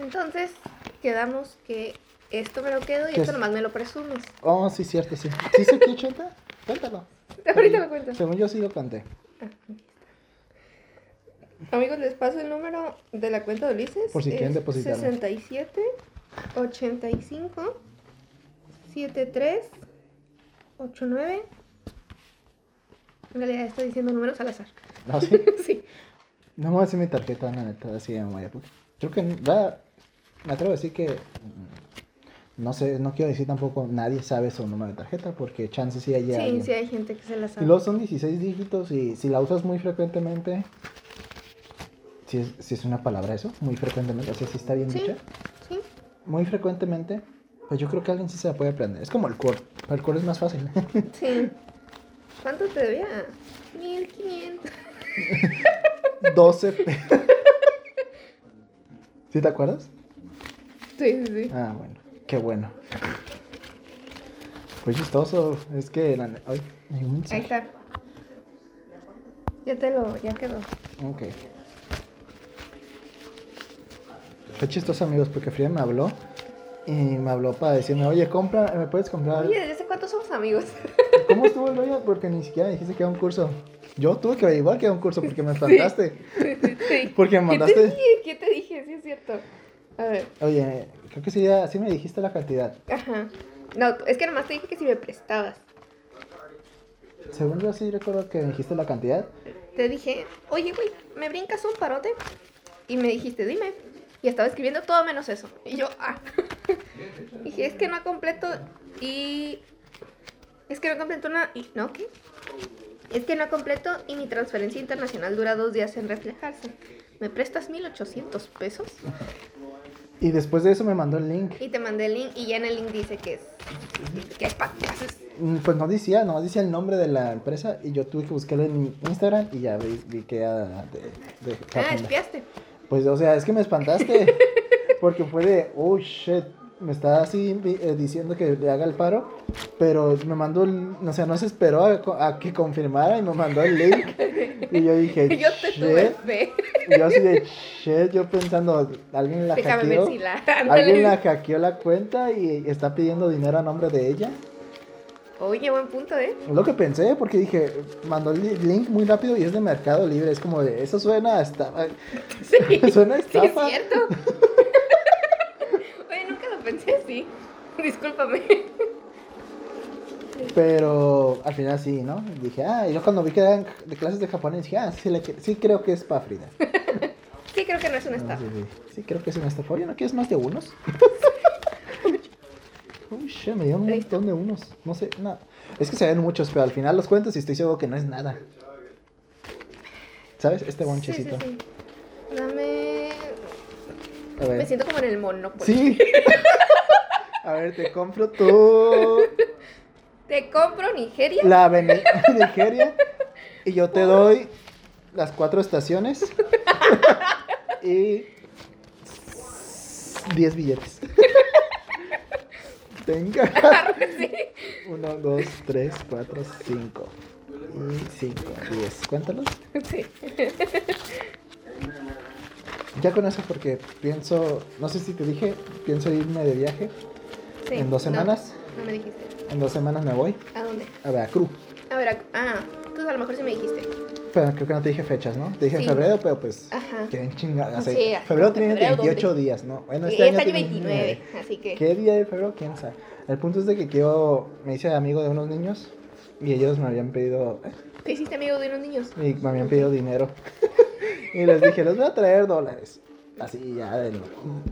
Entonces, quedamos que esto me lo quedo y ¿Qué esto es? nomás me lo presumes. Oh, sí, cierto, sí. ¿Sí sé qué, Chenta? Cuéntalo. Ahorita lo cuento. Según yo sí lo conté. Amigos, les paso el número de la cuenta de Ulises. Por si quieren depositar. 67 85 73 89. En realidad estoy diciendo números al azar. ¿No, sí? sí. No me voy a decir mi tarjeta, la neta, así de memoria. porque Creo que, va, me atrevo a decir que, mm, no sé, no quiero decir tampoco, nadie sabe su número de tarjeta, porque chances sí hay Sí, alguien. sí hay gente que se la Y sabe. luego son 16 dígitos y si la usas muy frecuentemente, si es, si es una palabra eso, muy frecuentemente, o sea, si está bien Sí. dicha, Sí. muy frecuentemente, pues yo creo que alguien sí se la puede aprender. Es como el core, el core es más fácil. Sí. ¿Cuánto te debía? 1500. 12 pe- ¿Sí te acuerdas? Sí, sí, sí. Ah, bueno, qué bueno. Fue chistoso, es que... La... Ay, hay un. Ahí está. Ya te lo, ya quedó. Ok. Fue chistoso, amigos, porque Frida me habló y me habló para decirme, oye, compra, ¿me puedes comprar? Oye, ¿desde cuánto somos amigos? ¿Cómo estuvo el rollo? Porque ni siquiera me dijiste que era un curso. Yo tuve que averiguar que era un curso porque me espantaste. sí. Porque me ¿Qué te mandaste... dije? ¿Qué te dije? Sí, es cierto. A ver. Oye, creo que sí, ya- sí me dijiste la cantidad. Ajá. No, es que nomás te dije que si me prestabas. Según yo sí recuerdo que me dijiste la cantidad. Te dije, oye, güey, ¿me brincas un parote? Y me dijiste, dime. Y estaba escribiendo todo menos eso. Y yo, ah. dije, es que no completo y... Es que no completo una... ¿No? ¿Qué? Es que no completo y mi transferencia internacional dura dos días en reflejarse. ¿Me prestas 1800 pesos? Y después de eso me mandó el link. Y te mandé el link y ya en el link dice que es... Que es clases. Mm, Pues no decía, no decía el nombre de la empresa y yo tuve que buscarlo en Instagram y ya vi, vi que era de, de Ah, espiaste. Pues, o sea, es que me espantaste. porque fue de, oh shit, me está así eh, diciendo que le haga el paro. Pero me mandó, el, o sea, no se esperó a, que confirmara y me mandó el link. Y yo dije, Yo te tuve fe. Yo así de, shit, yo pensando, alguien la Déjame hackeó. ver si la... Alguien la hackeó la cuenta y está pidiendo dinero a nombre de ella. Oye, buen punto, ¿eh? Lo que pensé, porque dije, mandó el li- link muy rápido y es de Mercado Libre. Es como de, eso suena a estafa. Sí. Suena a Sí, es estafa. cierto. Pensé así. Discúlpame. Pero al final sí, ¿no? Dije, ah, y yo cuando vi que eran de clases de japonés, dije, ah, sí, sí creo que es para Frida. Sí, creo que no es una Ah, estafa. sí, sí. Sí, creo que es una estafa. Oye, ¿no quieres más de unos? Uy, shit, me dieron un montón de unos. No sé, no. Es que se ven muchos, pero al final los cuentos y estoy seguro que no es nada. ¿Sabes? Este bonchecito. Sí, sí, sí. Dame. A ver. Me siento como en el Monopoly. Sí. A ver, te compro tu Te compro Nigeria. la aveni- Nigeria y yo te doy las cuatro estaciones y 10 billetes. Venga. Sí. 1, 2, 3, 4, 5 y 5, 10. Cuéntalos. Sí. Ya con eso porque pienso, no sé si te dije, pienso irme de viaje. Sí. ¿En dos semanas? No, me dijiste. En dos semanas me voy ¿A dónde? a Veracruz. A ver, ac- ah, tú a lo mejor sí me dijiste. Pero creo que no te dije fechas, ¿no? Te dije Sí. en febrero, pero pues. Ajá. Quieren chingadas. Sí, febrero tiene ¿Febrero 28 dónde? días, ¿no? Bueno, Y este año este año tiene 29, así que. ¿Qué día de febrero? ¿Quién sabe? El punto es de que quiero. Me hice amigo de unos niños y ellos me habían pedido. eh, ¿Te hiciste amigo de unos niños? y me habían pedido dinero. y les dije, les voy a traer dólares. Así ya del,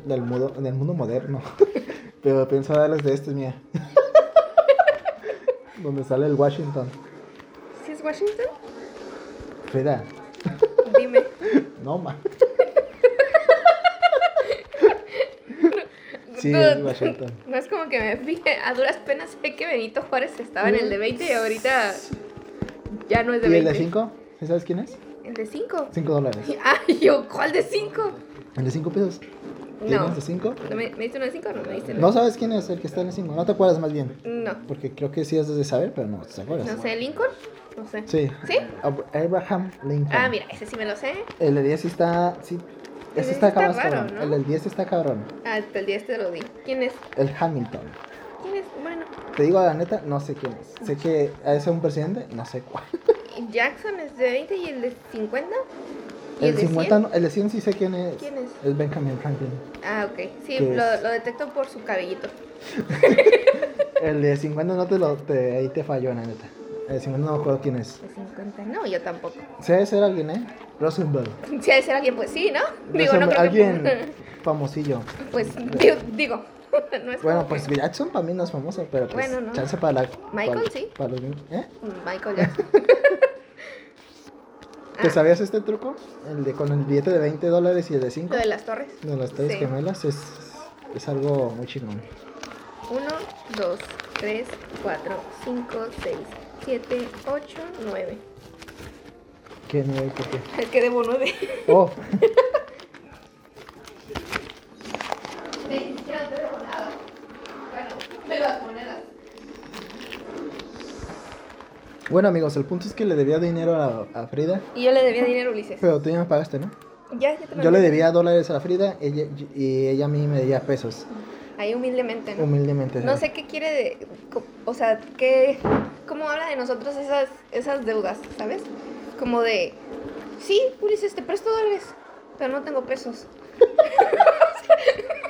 del, mundo, del mundo moderno. pero pienso darles de estos, mía. Donde sale el Washington. ¿Sí es Washington? Frida, Dime. no ma. Sí, es Washington. No es como que me fije, a duras penas sé que Benito Juárez estaba en el de 20 y ahorita ya no es de ¿Y el 20. de 5? ¿Sí sabes quién es? ¿El de 5? 5 dólares. Ay, yo, ¿cuál de 5? ¿El de 5 pesos? No. ¿Tienes de 5? ¿No me, ¿Me diste uno de 5 o no me diste uno? No sabes quién es el que está en el 5. No te acuerdas más bien. No. Porque creo que sí has de saber, pero no te acuerdas. No sé, ¿Lincoln? No sé. Sí. ¿Sí? Ab- Abraham Lincoln. Ah, mira, ese sí me lo sé. El de 10 sí está. Sí, Ese está, está más raro, cabrón. ¿no? El del 10 está cabrón. Ah, hasta el día este lo di. ¿Quién es? El Hamilton. Te digo la neta, no sé quién es. Sé que es un presidente, no sé cuál. Jackson es de 20 y el de 50. ¿Y El, el, de 50, 100? no- el de 100 sí sé quién es. ¿Quién es? Es Benjamin Franklin. Ah, ok. Sí, ¿Qué lo, detecto por su cabellito. El de 50 no te lo. Te, ahí te falló, la neta. El de 50 no me acuerdo quién es. De 50. No, yo tampoco. Sí, debe ser alguien, ¿eh? Rosenberg. Si ha de ser alguien, pues sí, ¿no? Digo, no creo alguien que. famosillo. Pues digo, digo, no es Bueno, pues que- Jackson para mí no es famoso, pero pues Bueno, no. chance para la... Michael, para- sí. para los- ¿eh? Michael Jackson. ¿Te Ah, sabías este truco? El de con el billete de 20 dólares y el de 5 Lo de las torres. de las tres Sí. gemelas es, es algo muy chingón. 1, 2, 3, 4, 5, 6, 7, 8, 9. ¿Qué nivel? ¿Por qué? Es que debo 9. Oh, Ya no debo nada. Bueno, de las monedas. bueno amigos, el punto es que le debía dinero a, a Frida, Y yo le debía dinero a Ulises. pero tú ya me pagaste, ¿no? Ya, ya te lo Yo le debía dólares a Frida ella, y ella a mí me debía pesos, Ahí humildemente, ¿no? humildemente. No sé qué quiere de. O sea, qué. ¿Cómo habla de nosotros esas, esas deudas, ¿sabes? Como de. Sí, Ulises, te presto dólares, pero no tengo pesos.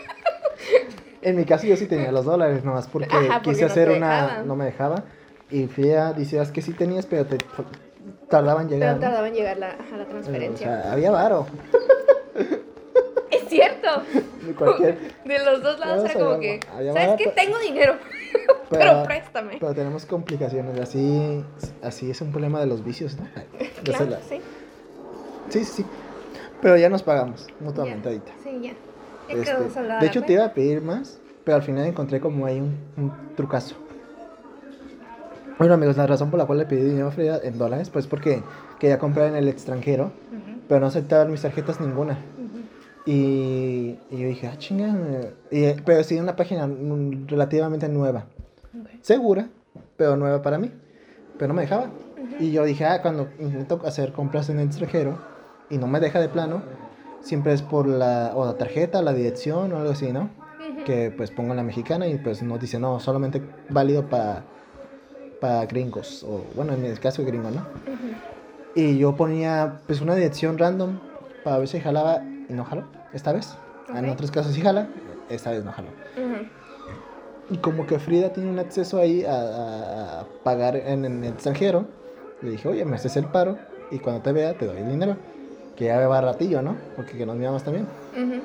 En mi caso yo sí tenía los dólares, nomás porque, Ajá, porque quise no hacer una... dejaban. No me dejaba. Y Frida decías que sí tenías, pero te tardaba en llegar. Pero ¿no? tardaba en llegar la, a la O transferencia. sea, había varo. Es cierto. De cualquier. De los dos lados era como que. ¿Sabes qué? barato. Tengo dinero. Pero, Pero- préstame. Pero tenemos complicaciones. Así, así es un problema de los vicios, ¿no? Claro, sí. Sí, sí, sí. Pero ya nos pagamos mutuamente Ya. ahorita. Sí, ya. Este, de hecho, te iba a pedir más, pero al final encontré como ahí un, un trucazo. Bueno, amigos, la razón por la cual le pedí dinero Frida en dólares, pues porque quería comprar en el extranjero, pero no aceptaban mis tarjetas ninguna. ujú. Y, y yo dije, ah, chinga. eh, y- pero sí, una página mm, relativamente nueva. Segura, pero nueva para mí. Pero no me dejaba. Y yo dije, ah, cuando intento hacer compras en el extranjero y no me deja de plano, siempre es por la, o la tarjeta, la dirección o algo así, ¿no? Ujú. Que pues pongo la mexicana y pues nos dice, no, solamente válido para para gringos. O bueno, en el caso de gringo, ¿no? Ujú. Y yo ponía pues una dirección random para ver si jalaba y no jaló, esta vez. En Ok. otros casos sí jala, esta vez no jaló. Ujú. Y como que Frida tiene un acceso ahí a, a- a pagar en, en el extranjero, le dije, oye, me haces el paro y cuando te vea te doy el dinero. Que ya va ratillo, ¿no? Porque que nos miramos también. Ujú.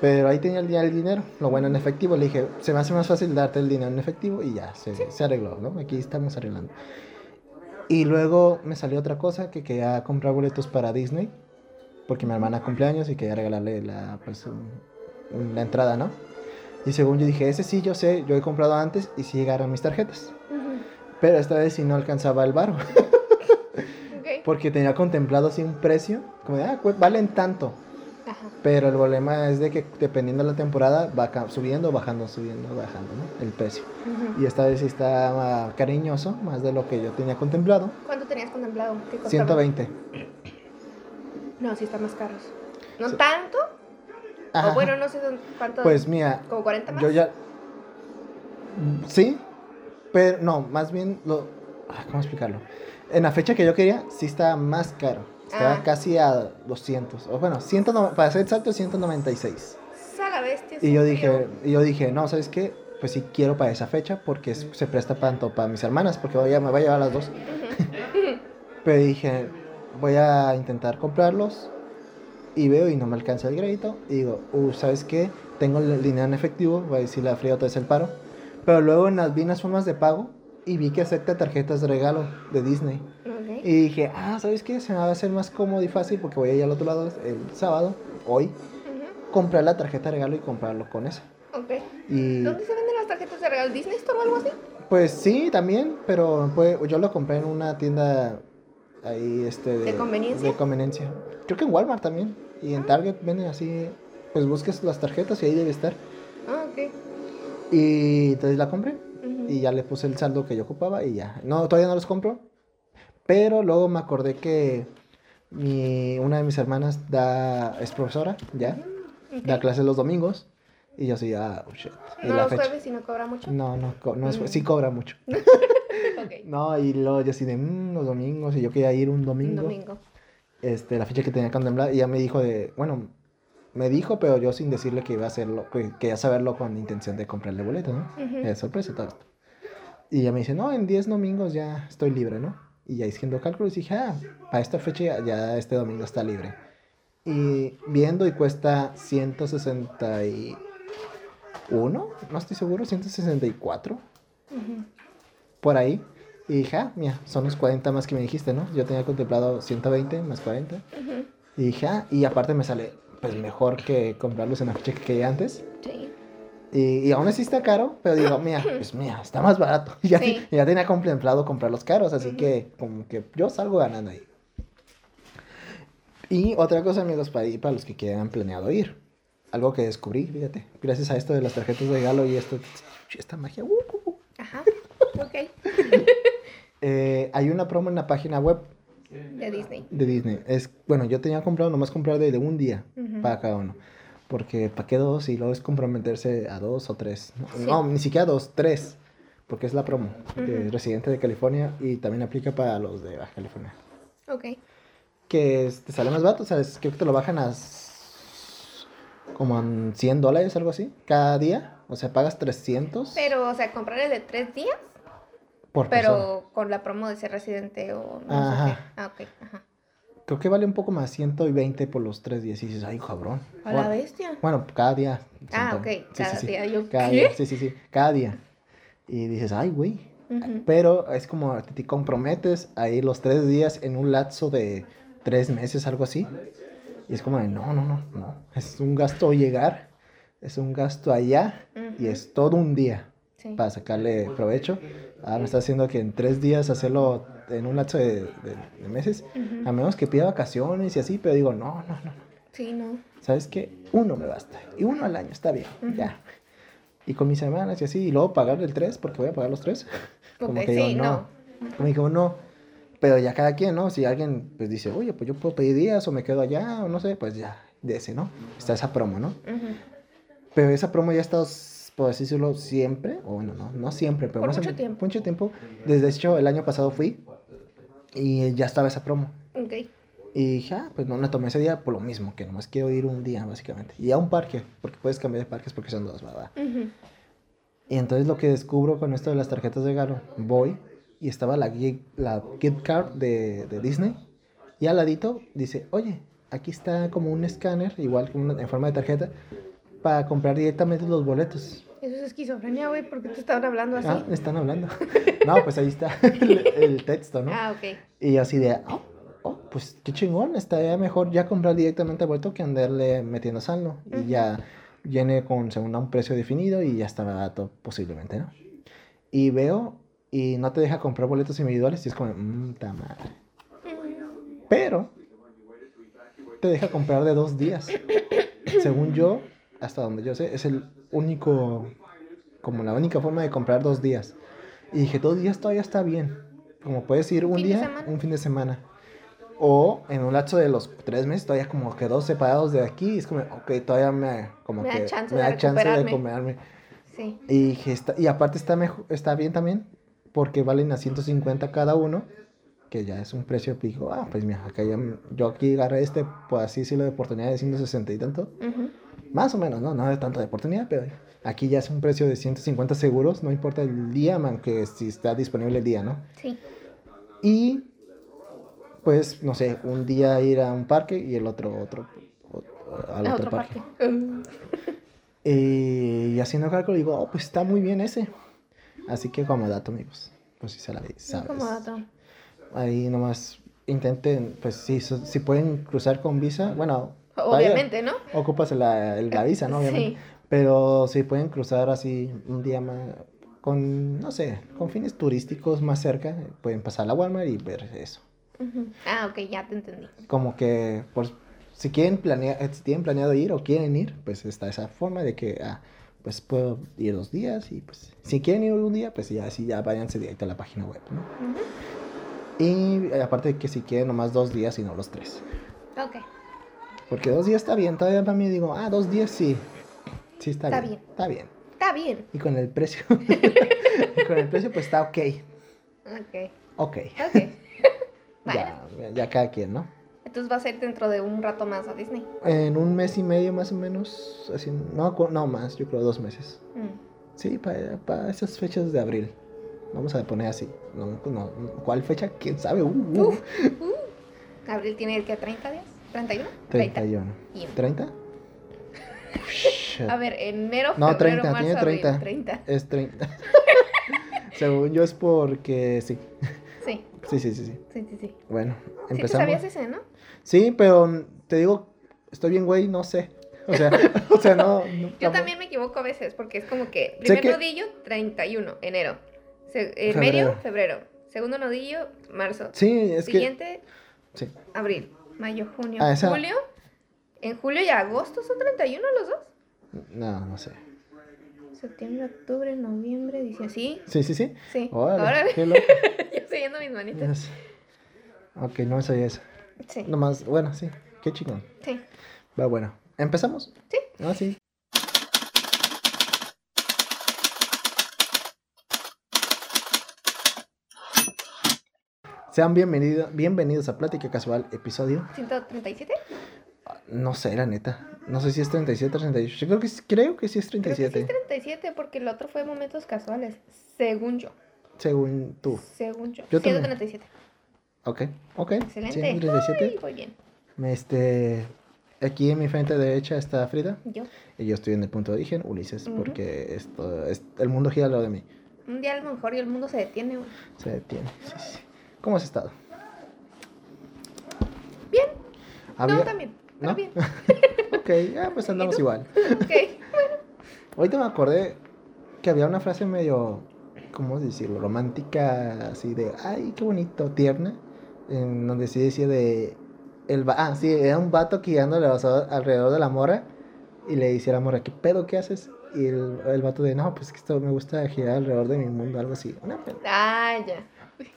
Pero ahí tenía el, ya el dinero, lo bueno en efectivo. Le dije, se me hace más fácil darte el dinero en efectivo y ya, se, se arregló, ¿no? Aquí estamos arreglando. Y luego me salió otra cosa, que quería comprar boletos para Disney, porque mi hermana cumpleaños y quería regalarle la, pues, la entrada, ¿no? Y según yo dije, ese sí, yo sé, yo he comprado antes y sí llegaron mis tarjetas. Ujú. Pero esta vez sí no alcanzaba el varo, Ok. porque tenía contemplado así un precio, como de, ah, pues, valen tanto. Ajá. Pero el problema es de que dependiendo de la temporada va subiendo, bajando, subiendo, bajando, ¿no? El precio. Y esta vez sí está cariñoso, más de lo que yo tenía contemplado. ¿Cuánto tenías contemplado? ¿Qué costaba? 120. No, sí están más caros. ¿No tanto? Ajá. O bueno, no sé cuánto. Pues mira, ¿Como 40 más? yo ya... Mm, Sí, pero no, más bien lo... ah, ¿Cómo explicarlo? En la fecha que yo quería, sí estaba más caro. Estaba Ah. casi a 200. O bueno, 109 para ser exacto, 196. Esa la bestia. Y yo dije, y yo dije, no, ¿sabes qué? Pues sí quiero para esa fecha porque se presta tanto para mis hermanas, porque voy a, me voy a llevar las dos. Pero dije, voy a intentar comprarlos y veo y no me alcanza el crédito. Y digo, uh, ¿sabes qué? Tengo el dinero en efectivo, voy a decirle a Frío otra vez el paro. Pero luego en las, vi las formas de pago y vi que acepta tarjetas de regalo de Disney. Y dije, ah, ¿sabes qué? Se me va a hacer más cómodo y fácil porque voy a ir al otro lado el sábado, hoy, Ujú. comprar la tarjeta de regalo y comprarlo con eso. Ok. Y ¿Dónde se venden las tarjetas de regalo? ¿Disney Store o algo así? pues sí, también, pero pues, yo lo compré en una tienda ahí, este... ¿De conveniencia? De conveniencia. Creo que en Walmart también. Y en Target venden así, pues busques las tarjetas y ahí debe estar. Ah, ok. Y entonces la compré. Y ya le puse el saldo que yo ocupaba y ya. No, todavía no los compro. Pero luego me acordé que Mi, una de mis hermanas da, es profesora, ya, Ok. da clases los domingos. Y yo así, ah, oh, shit. Y No los jueves y no cobra mucho. No, no, co- no es, Mm. sí cobra mucho. Ok. No, y luego yo así de, "Mm, los domingos, y yo quería ir un Un domingo. domingo. Este, la fecha que tenía contemplada, y ya me dijo de, bueno, me dijo, pero yo sin decirle que iba a hacerlo, que quería saberlo con intención de comprarle boleto, ¿no? Ujú. De sorpresa todo esto. Y ella me dice, no, en 10 domingos ya estoy libre, ¿no? Y ya haciendo cálculos dije, ah, para esta fecha ya, ya este domingo está libre. Y viendo y cuesta 161, no estoy seguro, 164, Ujú. por ahí. Y dije, ah, mira, son los 40 más que me dijiste, ¿no? Yo tenía contemplado 120 más 40. Ujú. Y dije, ah, y aparte me sale, pues mejor que comprarlos en la fecha que quería antes. Sí. Y, y aún así está caro, pero digo, mira, pues mira, está más barato. Ya, Sí. ya tenía contemplado comprarlos caros, así Ujú. que como que yo salgo ganando ahí. Y otra cosa, amigos, para ir, para los que quieran planeado ir. Algo que descubrí, fíjate, gracias a esto de las tarjetas de regalo y esto, esta magia. uh, uh, uh. Ajá. Ok. Eh, hay una promo en la página web De Disney. de Disney. Es, bueno, yo tenía comprado nomás comprar de, de un día Ujú. para cada uno. Porque para qué dos y luego es comprometerse a dos o tres. No, Sí. no, ni siquiera dos, tres. Porque es la promo de residente de California y también aplica para los de Baja California. Ok. Que te sale más barato, ¿sabes? Creo que te lo bajan a como en 100 dólares, algo así, cada día. O sea, pagas 300 Pero, o sea, comprarle de tres días, por persona. pero con la promo de ser residente o no Ajá. sé qué. Ah, ok. Ajá. Creo que vale un poco más, 120 por los tres días. Y dices, ay, cabrón. A la bestia. Bueno, cada día. Ah, ok. sí, Cada sí, sí. día. Yo, Cada ¿qué? día, sí, sí, sí, cada día. Y dices, ay, güey. Ujú. Pero es como te comprometes a ir los tres días en un lapso de tres meses, algo así. Y es como de, no, no, no, no. Es un gasto llegar, es un gasto allá y Ujú. es todo un día Sí. para sacarle provecho. Ahora me está haciendo que en tres días hacerlo en un lapso de, de- de meses, Ujú. a menos que pida vacaciones y así, pero digo, no, no, no. Sí, no. ¿Sabes qué? Uno me basta. Y uno al año, está bien, Ujú. ya. Y con mis hermanas y así, y luego pagar el tres, porque voy a pagar los tres. Como Ok, que digo, sí, no. no. Como digo, no. Pero ya cada quien, ¿no? Si alguien pues dice, oye, pues yo puedo pedir días o me quedo allá o no sé, pues ya, de ese, ¿no? Está esa promo, ¿no? Ujú. Pero esa promo ya ha estado, por así decirlo, siempre, o bueno, no, no siempre, pero Por más mucho tiempo. Mucho tiempo. Desde hecho, el año pasado fui y ya estaba esa promo. Ok. Y dije, ah, pues no me tomé ese día por lo mismo, que nomás quiero ir un día, básicamente. Y a un parque, porque puedes cambiar de parques porque son dos, ¿verdad? Y entonces lo que descubro con esto de las tarjetas de regalo, voy y estaba la, la gift card de, de Disney. Y al ladito dice, oye, aquí está como un escáner, igual una- en forma de tarjeta, para comprar directamente los boletos. Eso es esquizofrenia, güey, ¿por qué te estaban hablando así? Ah, están hablando. no, pues ahí está el, el texto, ¿no? Ah, ok. Y así de, oh, oh, pues qué chingón, estaría mejor ya comprar directamente el boleto que andarle metiendo saldo. Y ya viene con, según un precio definido y ya está barato posiblemente, ¿no? Y veo y no te deja comprar boletos individuales y es como, mmm, ta madre. Pero te deja comprar de dos días. Según yo, hasta donde yo sé, es el único, como la única forma de comprar dos días. Y dije, dos días todavía está bien. Como puedes ir un ¿Fin de día, un fin de semana. O en un lapso de los tres meses, todavía como que dos separados de aquí. y es como, ok, todavía me, como Me da que chance me de da chance de comerme. Sí. Y, dije, está, y aparte está, mejor, está bien también, porque valen a 150 cada uno, que ya es un precio pico. Ah, pues mira, acá ya, yo aquí agarré este, por así decirlo, de oportunidad de 160 y tanto. Ujú. Más o menos, ¿no? No de tanto de oportunidad, pero aquí ya es un precio de 150 seguros, no importa el día, aunque si está disponible el día, ¿no? Sí. Y, pues, no sé, un día ir a un parque y el otro, otro, o- al otro, otro parque. parque. Uh, Y haciendo cálculo digo, oh, pues está muy bien ese. Así que como dato, amigos, pues si se la sabes. como dato. Ahí nomás intenten, pues so- si pueden cruzar con visa, bueno, Obviamente, ¿no? ocupas la, el- la visa, ¿no? Obviamente. Sí. Pero si pueden cruzar así un día más, con, no sé, con fines turísticos más cerca, pueden pasar a la Walmart y ver eso. Ah, ok, ya te entendí. Como que, pues, si quieren planear, si tienen planeado ir o quieren ir, pues está esa forma de que, ah, pues puedo ir dos días y pues, si quieren ir un día, pues ya, así ya váyanse directo a la página web, ¿no? Y eh, aparte de que si quieren nomás dos días y no los tres. Ok. Porque dos días está bien, todavía para mí digo, ah, dos días sí. Sí está, Está bien, bien. Está bien. Está bien. Y con el precio. y con el precio pues está ok. Ok. Ok. Ok. Ya, ya cada quien, ¿no? Entonces va a ser dentro de un rato más a Disney. En un mes y medio más o menos. Así, no, no más, yo creo dos meses. Mm. Sí, para esas fechas de abril. Vamos a poner así. No, no, ¿Cuál fecha? ¿Quién sabe? Uh, uh. Uf. Uh. Abril tiene que 30 días. 31. 31. Y- ¿30? Shit. A ver, enero, No, febrero, 30, marzo, tiene abril. 30. 30. Es 30. Según yo es porque sí. Sí, Sí, sí, sí, sí. sí, sí, sí. Bueno, Sí te empezamos. sabías ese, ¿no? Sí, pero te digo, estoy bien, güey, no sé. O sea, o sea, no. no- Yo también me equivoco a veces porque es como que primer que- nodillo, 31, enero. Se- eh, Febrero. medio, febrero. Segundo nodillo, marzo. Sí, es que. Siguiente, Sí. abril. Mayo, junio, Ah, esa- julio. En julio y agosto son 31 los dos. No, no sé. Septiembre, octubre, noviembre, dice así. Sí, sí, sí. Sí. Órale, Órale. qué loco. Yo estoy viendo mis manitas. Ok, no soy eso. Sí. Nomás, bueno, sí. Qué chingón. Sí. Va, bueno. ¿Empezamos? Sí. Ah, sí. Sean bienvenido- bienvenidos a Plática Casual, episodio. 137. No sé, la neta. No sé si es 37 o 38. Yo creo que, sí- creo que sí es Creo que sí 37. es 37 porque el otro fue momentos casuales. Según yo. Según tú. Según yo. Yo también. 137. Ok, ok. Excelente. 137. Ay, voy bien. Este, aquí en mi frente derecha está Frida. Yo. Y yo estoy en el punto de origen, Ulises, porque esto, es, el mundo gira al lado de mí. Un día a lo mejor y el mundo se detiene. güey. Se detiene. Sí, sí. ¿Cómo has estado? Bien. Había- No, también. Pero ¿No? bien. ok, ya pues andamos igual. ok. Ahorita me acordé que había una frase medio, ¿cómo decirlo? Romántica, así de, ay, qué bonito, tierna, en donde sí decía de, el va- ah, sí, era un vato ando alrededor de la morra y le decía a la morra, ¿qué pedo, qué haces? Y el, el vato de, no, pues que esto me gusta girar alrededor de mi mundo, algo así. Una pena. Ah, ya.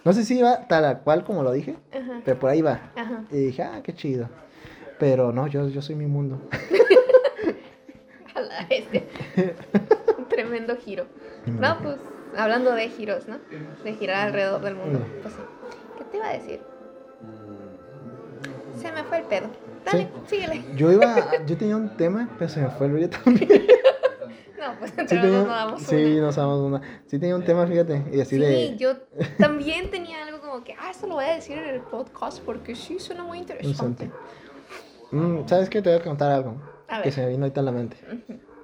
No sé si iba tal a cual como lo dije, Ajá. pero por ahí va. Ajá. Y dije, ah, qué chido. Pero no, yo, yo soy mi mundo. A la este. Un tremendo giro. No, pues, hablando de giros, ¿no? De girar alrededor del mundo. Mm. Pues sí. ¿Qué te iba a decir? Se me fue el pedo. Dale, síguele. Yo iba, yo tenía un tema, pero se me fue el rollo también. No, pues Sí, entre los tenía, dos no damos sí, una. nos damos una. Sí tenía un tema, fíjate, y así Sí, de yo también tenía algo como que, ah, eso lo voy a decir en el podcast porque sí suena muy interesante. Mm, ¿Sabes qué? Te voy a contar algo A que ver. se me vino ahorita a la mente.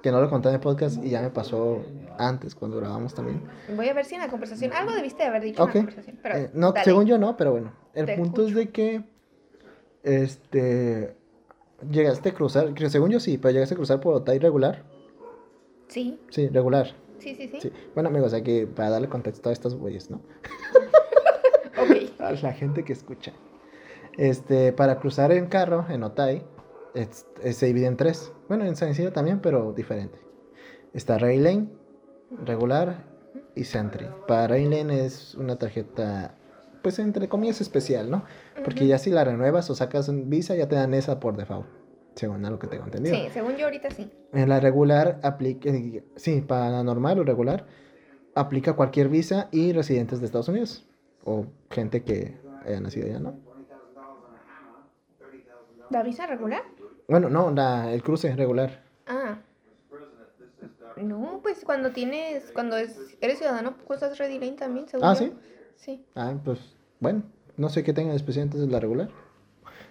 Que no lo conté en el podcast y ya me pasó antes cuando grabamos también. Voy a ver si en la conversación, algo debiste de haber dicho en la conversación. Pero, Eh, no, dale. según yo no, pero bueno. El Te punto es de que este llegaste a cruzar, que según yo sí, pero llegaste a cruzar por Otay regular. Sí, Sí, regular. sí, sí, sí. Sí. Bueno, amigos, aquí para darle contexto a estos güeyes, ¿no? Ok. a la gente que escucha. Este, para cruzar en carro, en Otay, es- es- se divide en tres. Bueno, en San Isidro también, pero diferente. Está Rail Lane, regular y Sentry. Para Rail Lane es una tarjeta, pues entre comillas especial, ¿no? Porque ya si la renuevas o sacas un Visa, ya te dan esa por default. Según a lo que tengo entendido. Sí, según yo ahorita sí. En la regular aplica, sí, para la normal o regular, aplica cualquier visa y residentes de Estados Unidos. O gente que haya nacido allá, ¿no? ¿La visa regular? Bueno, no, la, el cruce regular. Ah. No, pues cuando tienes, cuando es, eres ciudadano, cruzas Ready Lane también, según Ah. ¿sí? Sí. Ah, pues, bueno, no sé qué tenga de especial entonces la regular.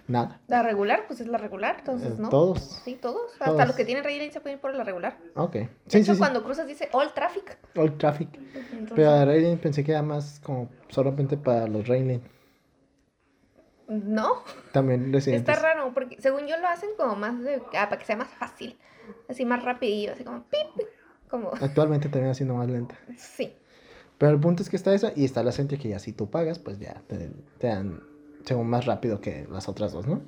Nada. La regular, pues es la regular, entonces, Eh, ¿no? Todos. Sí, todos. Hasta Todos. los que tienen Lane se pueden ir por la regular. Ok. De Sí, hecho, sí, sí. cuando cruzas dice All Traffic. All traffic. Entonces, Pero Railing pensé que era más como solamente para los Railing. no, También residentes. está raro, porque según yo lo hacen como más de, ah, para que sea más fácil. Así más rapidillo, así como pip, como, Actualmente también haciendo más lenta. sí. Pero el punto es que está eso y está la Sentry que ya si tú pagas, pues ya te, te dan según más rápido que las otras dos, ¿no?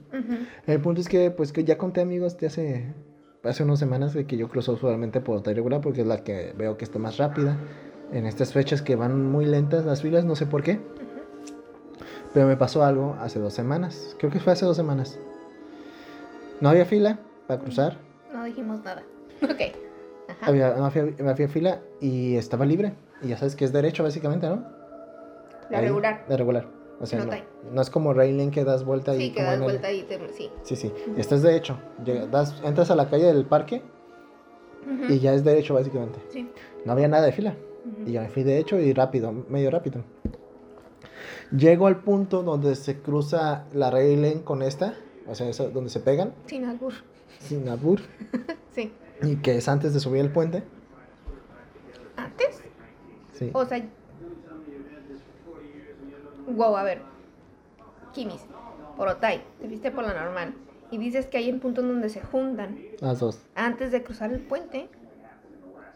El punto es que, pues que ya conté amigos de hace, hace unas semanas de que yo cruzo usualmente por Otay regular porque es la que veo que está más rápida. En estas fechas que van muy lentas las filas, no sé por qué. Pero me pasó algo hace dos semanas. Creo que fue hace dos semanas. No había fila para cruzar. No dijimos nada. Ok. Ajá. Había, no había, fila y estaba libre. Y ya sabes que es derecho, básicamente, ¿no? La Ahí, regular. La regular. O sea, No no, es como railing que das vuelta y Sí, que das el- vuelta y te... Sí. Sí, sí. Esto es derecho. Llega- das- entras a la calle del parque y ya es derecho, básicamente. Sí. No había nada de fila. Y yo me fui derecho y rápido, medio rápido. Llego al punto donde se cruza la railing con esta, o sea, donde se pegan, Sin albur. sin abur, Sí. y que es antes de subir el puente. ¿Antes? Sí. O sea... Wow, a ver. Kimis. Porotay. Te viste por la normal. Y dices que hay un punto en donde se juntan. Las dos. Antes de cruzar el puente.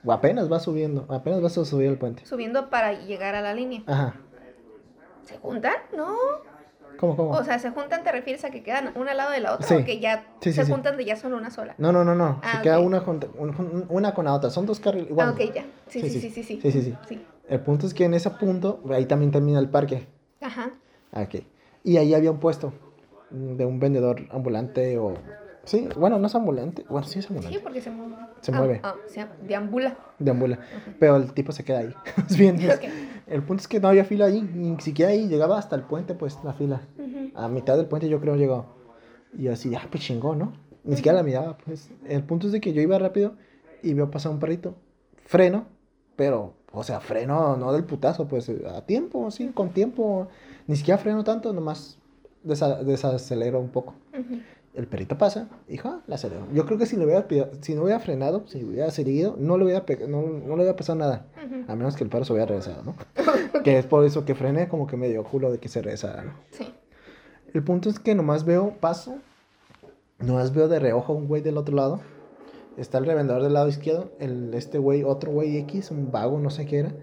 O apenas va subiendo, apenas vas a subir el puente. Subiendo para llegar a la línea. Ajá. ¿Se juntan? No. ¿Cómo, cómo? O sea, ¿se juntan te refieres a que quedan una al lado de la otra? Sí. O que ya Sí, sí, se juntan de ya son una sola. no, no, no, no. Ah, se queda una, junta- un- una con la otra. Son dos carriles. ah, ok, ya. Sí, sí, sí, sí, sí. Sí, sí, sí. Sí. El punto es que en ese punto, ahí también termina el parque. Ajá. Ah, Ok. Y ahí había un puesto mm, de un vendedor ambulante o... Sí, bueno, no es ambulante. Bueno, sí es Sí, ambulante. porque se mueve. Se Ah, mueve. Ah, se deambula. Deambula. Pero el tipo se queda ahí. es bien. es- Ok. El punto es que no había fila ahí. Ni siquiera ahí. Llegaba hasta el puente, pues, la fila. Ujú. A mitad del puente yo creo llegó. Y yo así, ah, pues chingón, ¿no? Ni siquiera la miraba, pues. El punto es de que yo iba rápido y veo pasar un perrito. Freno, pero, o sea, freno no del putazo, pues a tiempo, sí, con tiempo. Ni siquiera freno tanto, nomás desa- desacelero un poco. El perrito pasa, hijo, ah, la acelero. Yo creo que si, le hubiera, si no hubiera frenado, si hubiera seguido, no le hubiera, no, no le hubiera pasado nada. A menos que el perro se hubiera regresado, ¿no? Que es por eso que frené, como que me dio culo de que se regresara, ¿no? Sí. El punto es que nomás veo, paso, nomás veo de reojo a un güey del otro lado. Está el revendedor del lado izquierdo, el, este güey, otro güey X, un vago, no sé qué era.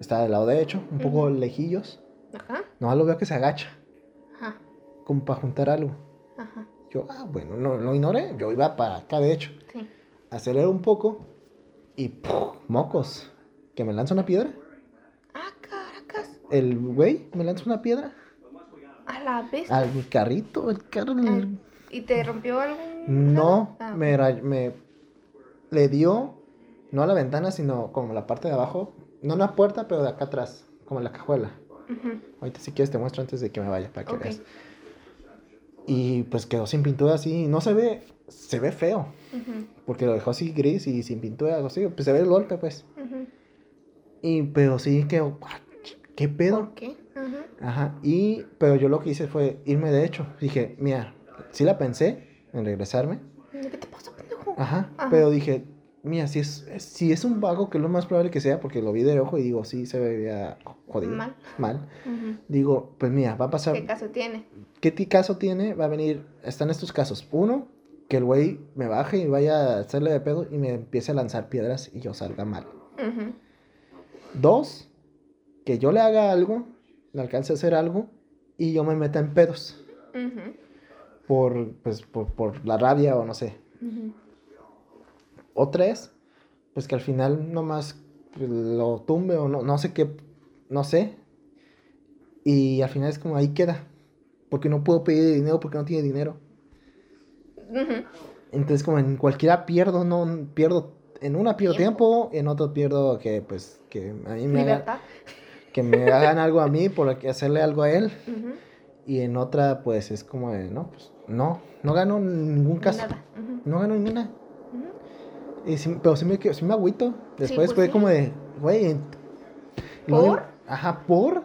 Está del lado derecho, un poco lejillos. Ajá. Nomás lo veo que se agacha, Ajá. como para juntar algo. Ajá. Yo, ah, bueno, no lo ignoré, yo iba para acá de hecho. Sí. Acelero un poco y mocos, que me lanza una piedra. Ah, caracas. El güey me lanza una piedra A la vez. al carrito, el carro. el- ¿Y te rompió algún.? No, Ah, me, me le dio, no a la ventana, sino como la parte de abajo, no en la puerta, pero de acá atrás, como en la cajuela. Ahorita si quieres te muestro antes de que me vaya, para que veas. Y pues quedó sin pintura así, no se ve, se ve feo, porque lo dejó así gris y sin pintura, algo así, pues se ve el golpe, pues. Y, pero sí quedó, "Ah, ¿qué pedo? ¿Por qué? Ajá. Ajá, y, pero yo lo que hice fue irme de hecho. Dije, mira, sí la pensé en regresarme. ¿Qué te pasa, pendejo? Ajá, Ajá. pero dije, mira, si es, si es un vago, que es lo más probable que sea, porque lo vi de ojo y digo, sí, se veía jodido. Mal. Mal. Digo, pues mira, va a pasar. ¿Qué caso tiene? ¿Qué ti- caso tiene? Va a venir, están estos casos. Uno, que el güey me baje y vaya a hacerle de pedo y me empiece a lanzar piedras y yo salga mal. Ujú. Dos, que yo le haga algo, le alcance a hacer algo y yo me meta en pedos. Ujú. Por, pues, por, por la rabia o no sé. O tres, pues que al final nomás pues, lo tumbe o no, no sé qué, no sé. Y al final es como ahí queda. Porque no puedo pedir dinero porque no tiene dinero. Entonces como en cualquiera pierdo, no pierdo, en una pierdo tiempo, en otro pierdo que pues que a mí me hagan, que me hagan algo a mí por hacerle algo a él. Ujú. Y en otra pues es como de, no, pues no, no gano ningún caso. Nada. Ujú. No gano ninguna. Y sí- pero sí me, sí me agüito. Después pues fue como de, güey. ¿Por? único- Ajá, por.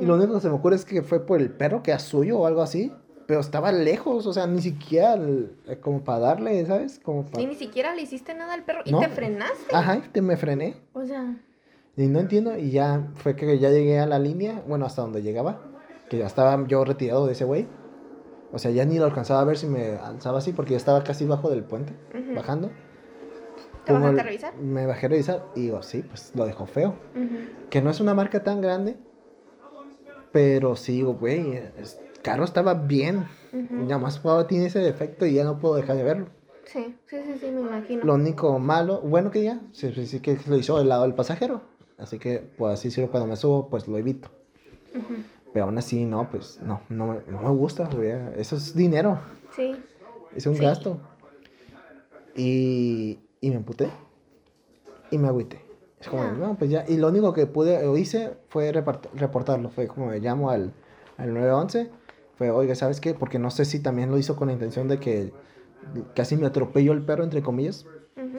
Y lo único que se me ocurre es que fue por el perro que era suyo o algo así. Pero estaba lejos, o sea, ni siquiera el- eh, como para darle, ¿sabes? Como Y para... ni siquiera le hiciste nada al perro. Y te frenaste. Ajá, y te me frené. O sea. Y no entiendo. Y ya fue que ya llegué a la línea, bueno, hasta donde llegaba. Que ya estaba yo retirado de ese güey. O sea, ya ni lo alcanzaba a ver si me alzaba así, porque ya estaba casi bajo del puente, bajando. ¿Te bajaste a el- revisar? Me bajé a revisar y digo, sí, pues lo dejó feo. Que no es una marca tan grande. Pero sí, digo, güey, el carro estaba bien. Ujú. Nada más tiene ese defecto y ya no puedo dejar de verlo. Sí, sí, sí, sí, me imagino. Lo único malo, bueno que ya, sí, sí, sí que lo hizo del lado del pasajero. Así que, pues así sirve cuando me subo, pues lo evito. Ujú. Pero aún así, no, pues no, no, me- no me gusta, güey. Eso es dinero, Sí. es un Sí. gasto. Y, y me emputé y me agüité. Es como, no, pues ya. Y lo único que pude o hice fue reportarlo. Fue como me llamo al, al 911. Fue, oiga, ¿sabes qué? Porque no sé si también lo hizo con la intención de que casi me atropelló el perro, entre comillas. Ujú,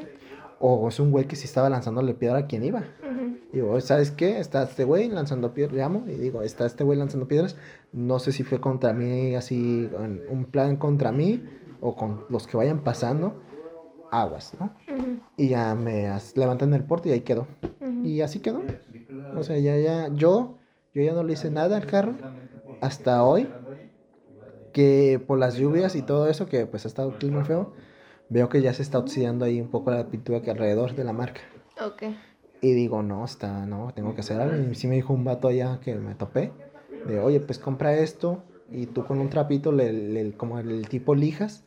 O es un güey que sí estaba lanzándole piedra a quien iba. ujú. Y digo, ¿sabes qué? Está este güey lanzando piedras. Llamo y digo, está este güey lanzando piedras. No sé si fue contra mí, así, un plan contra mí o con los que vayan pasando. Aguas, ¿no? Ujú, Y ya me levantan el porte y ahí quedó. ujú. Y así quedó. O sea, ya, ya, yo, yo ya no le hice nada al carro hasta hoy. Que por las lluvias y todo eso, que pues ha estado clima feo, veo que ya se está oxidando ahí un poco la pintura que alrededor de la marca. Ok. Y digo, no, está, no, tengo que hacer algo. Y sí me dijo un vato allá que me topé, de, oye, pues compra esto y tú con un trapito, le, le- como el tipo lijas,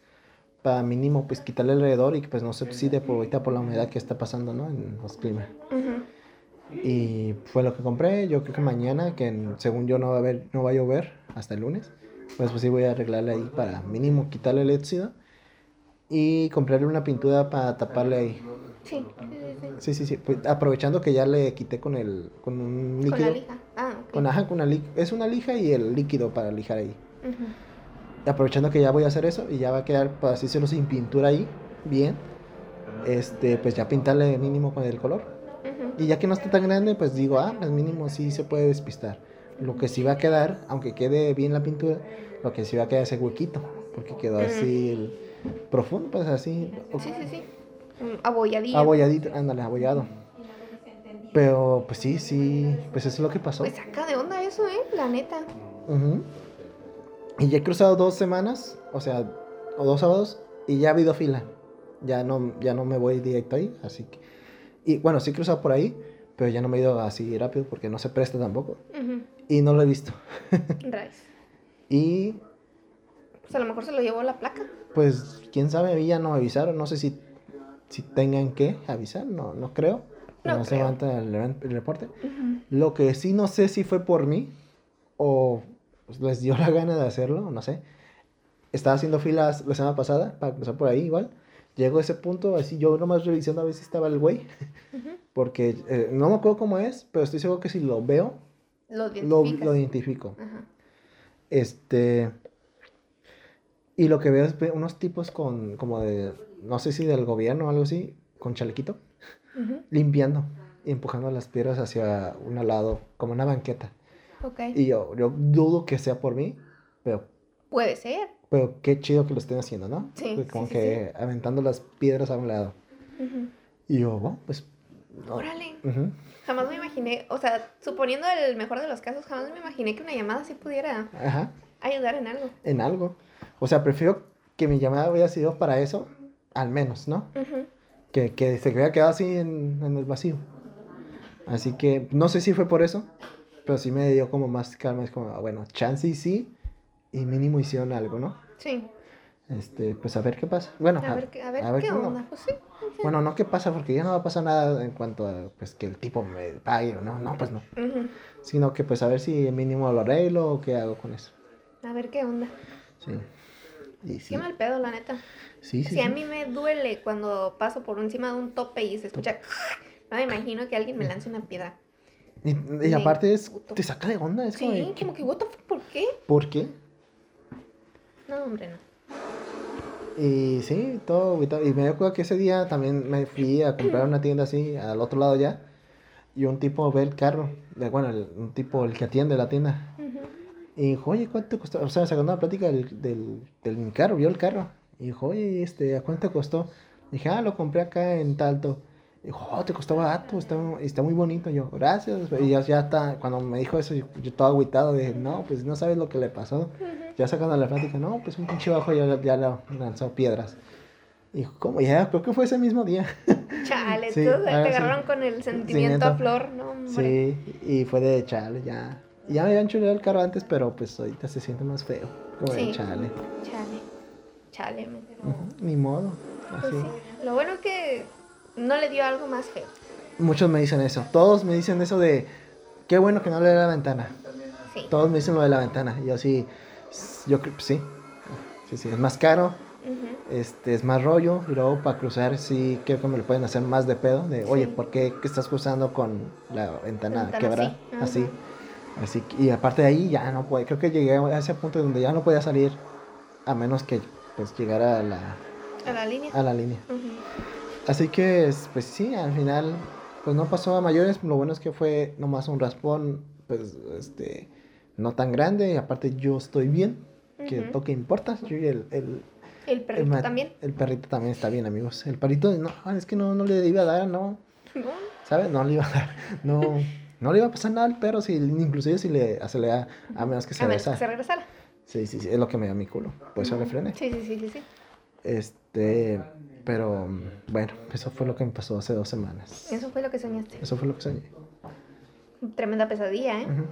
para mínimo pues quitarle alrededor y que pues no se oxide por ahorita por la humedad que está pasando, ¿no? En los climas. Ujú. Y fue lo que compré. Yo creo que mañana, que según yo no va a haber, no va a llover hasta el lunes, pues pues sí voy a arreglarle ahí para mínimo quitarle el óxido y comprarle una pintura para taparle ahí. Sí, sí, sí, sí. Pues, aprovechando que ya le quité con el con un Con la líquido. lija. Ah, ok. Con, ajá, con una li- es una lija y el líquido para lijar ahí. Ujú. Aprovechando que ya voy a hacer eso y ya va a quedar, por así decirlo, sin pintura ahí, bien. Este, pues ya pintarle mínimo con el color. Y ya que no está tan grande, pues digo, ah, pues mínimo sí se puede despistar. Lo que sí va a quedar, aunque quede bien la pintura, lo que sí va a quedar es ese huequito. Porque quedó así el profundo, pues así. Sí, sí, sí. Abolladillo. Abolladito, ándale, abollado. Pero pues sí, sí, pues eso es lo que pasó. Pues saca de onda eso, ¿eh? La neta. Ujú. Y ya he cruzado dos semanas, o sea, o dos sábados, y ya ha habido fila. Ya no, ya no me voy directo ahí, así que... Y bueno, sí he cruzado por ahí, pero ya no me he ido así rápido porque no se presta tampoco. Y no lo he visto. Rayos. Y Pues a lo mejor se lo llevó la placa. pues, quién sabe, a mí ya no me avisaron, no sé si, si tengan que avisar, no, no creo. No No, se levanta el, el reporte. Lo que sí no sé si fue por mí o pues, les dio la gana de hacerlo, no sé. Estaba haciendo filas la semana pasada para cruzar por ahí igual. Llegó a ese punto, así yo nomás revisando a ver si estaba el güey. Porque eh, no me acuerdo cómo es, pero estoy seguro que si lo veo, Lo lo, identifico. Este. Y lo que veo es unos tipos con, como de, no sé si del gobierno o algo así, con chalequito, Ujú. limpiando y empujando las piedras hacia un lado, como una banqueta. Y yo, yo dudo que sea por mí, pero, Puede ser. pero qué chido que lo estén haciendo, ¿no? Sí, Como sí, sí, que aventando las piedras a un lado. Y yo, bueno, pues. Órale. Jamás me imaginé, o sea, suponiendo el mejor de los casos, jamás me imaginé que una llamada así pudiera Ajá, ayudar en algo. en algo. O sea, prefiero que mi llamada hubiera sido para eso, al menos, ¿no? Que, que se hubiera quedado así en, en el vacío. Así que no sé si fue por eso, pero sí me dio como más calma. Es como, ah, bueno, chance y sí, y mínimo hicieron algo, ¿no? Sí. Este, pues a ver qué pasa. Bueno, A ver, qué- a ver, qué onda. Pues sí. Bueno, no qué pasa, porque ya no va a pasar nada en cuanto a pues que el tipo me pague o no, no, pues no. Sino que pues a ver si mínimo lo arreglo o qué hago con eso. A ver qué onda. Sí. Y sí. Qué mal pedo, la neta. Sí, sí. Si a mí me duele cuando paso por encima de un tope y se escucha. No me imagino que alguien me lance una piedra. Y, y aparte es, te saca de onda, es como, Sí, como que, what the fuck, ¿por qué? ¿por qué? No, hombre, no. Y sí, todo agüitado. Y me acuerdo que ese día también me fui a comprar una tienda así, al otro lado ya. Y un tipo ve el carro, de- bueno, el- un tipo, el que atiende la tienda. Y dijo, oye, ¿cuánto costó? O sea, sacando la plática del, del, del carro, vio el carro. Y dijo, oye, este, ¿a cuánto costó? Dije, ah, lo compré acá en Talto. Dijo, oh, te costó barato, está, está muy bonito. Yo, gracias. Y ya, ya está, cuando me dijo eso, yo, yo todo agüitado, dije, no, pues no sabes lo que le pasó. Ya sacando la plática, no, pues un pinche bajo ya, ya le lanzó piedras. Y dijo, ¿cómo? Ya, creo que fue ese mismo día. Chale, Sí, tú te sí. agarraron con el sentimiento a flor, no, hombre. Sí, y fue de chale, ya. Ya me habían chuleado el carro antes, pero pues ahorita se siente más feo. Como de chale. Chale. Chale, me- Ujú, Ni modo. Pues Así. sí. Lo bueno que no le dio algo más feo. Muchos me dicen eso. Todos me dicen eso de qué bueno que no le da la ventana. Sí. Todos me dicen lo de la ventana. Yo sí, yo creo sí. Sí, sí, es más caro, este, es más rollo. Y luego para cruzar, sí, creo que me lo pueden hacer más de pedo. De, oye. ¿por qué que estás cruzando con la ventana Ventana quebrada? así, Así. Así. que- Y aparte de ahí ya no puede. Creo que llegué a ese punto donde ya no podía salir. A menos que pues llegara a la, A la línea. a la línea. Así que, es- pues sí, al final, pues no pasó a mayores. Lo bueno es que fue nomás un raspón, pues, este, no tan grande. Y aparte yo estoy bien, que Ujú. lo que importa. Yo y el, el, perrito también. el perrito también está bien, amigos. El perrito, no, es que no, no le iba a dar, no, No, ¿sabes? No le iba a dar, no, no le iba a pasar nada al perro, si, inclusive si le acelera, a menos que se a menos que se regresara. Sí, sí, sí, es lo que me dio mi culo. Por eso le frené. Sí, sí, sí, sí, sí. Este, pero, bueno, eso fue lo que me pasó hace dos semanas. Eso fue lo que soñaste. Eso fue lo que soñé. Tremenda pesadilla, ¿eh? Ujú.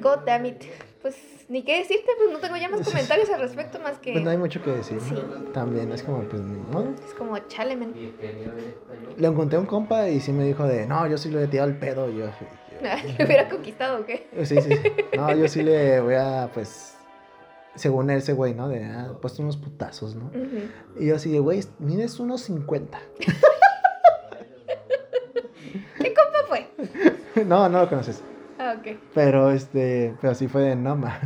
God damn it. Pues ni qué decirte, pues no tengo ya más comentarios al respecto más que. Pues no hay mucho que decir. Sí. También es como, pues. Es como chale, men. Le encontré a un compa y sí me dijo de, no, yo sí le he tirado el pedo. Yo- ¿Le hubiera conquistado o qué? sí, sí, sí. No, yo sí le voy a, pues, según ese güey, ¿no? De, ah, puesto unos putazos, ¿no? Y yo así de, güey, mides unos 50. ¿Qué compa fue? no, no lo conoces. Ah, ok. Pero este, pero sí fue de no ma.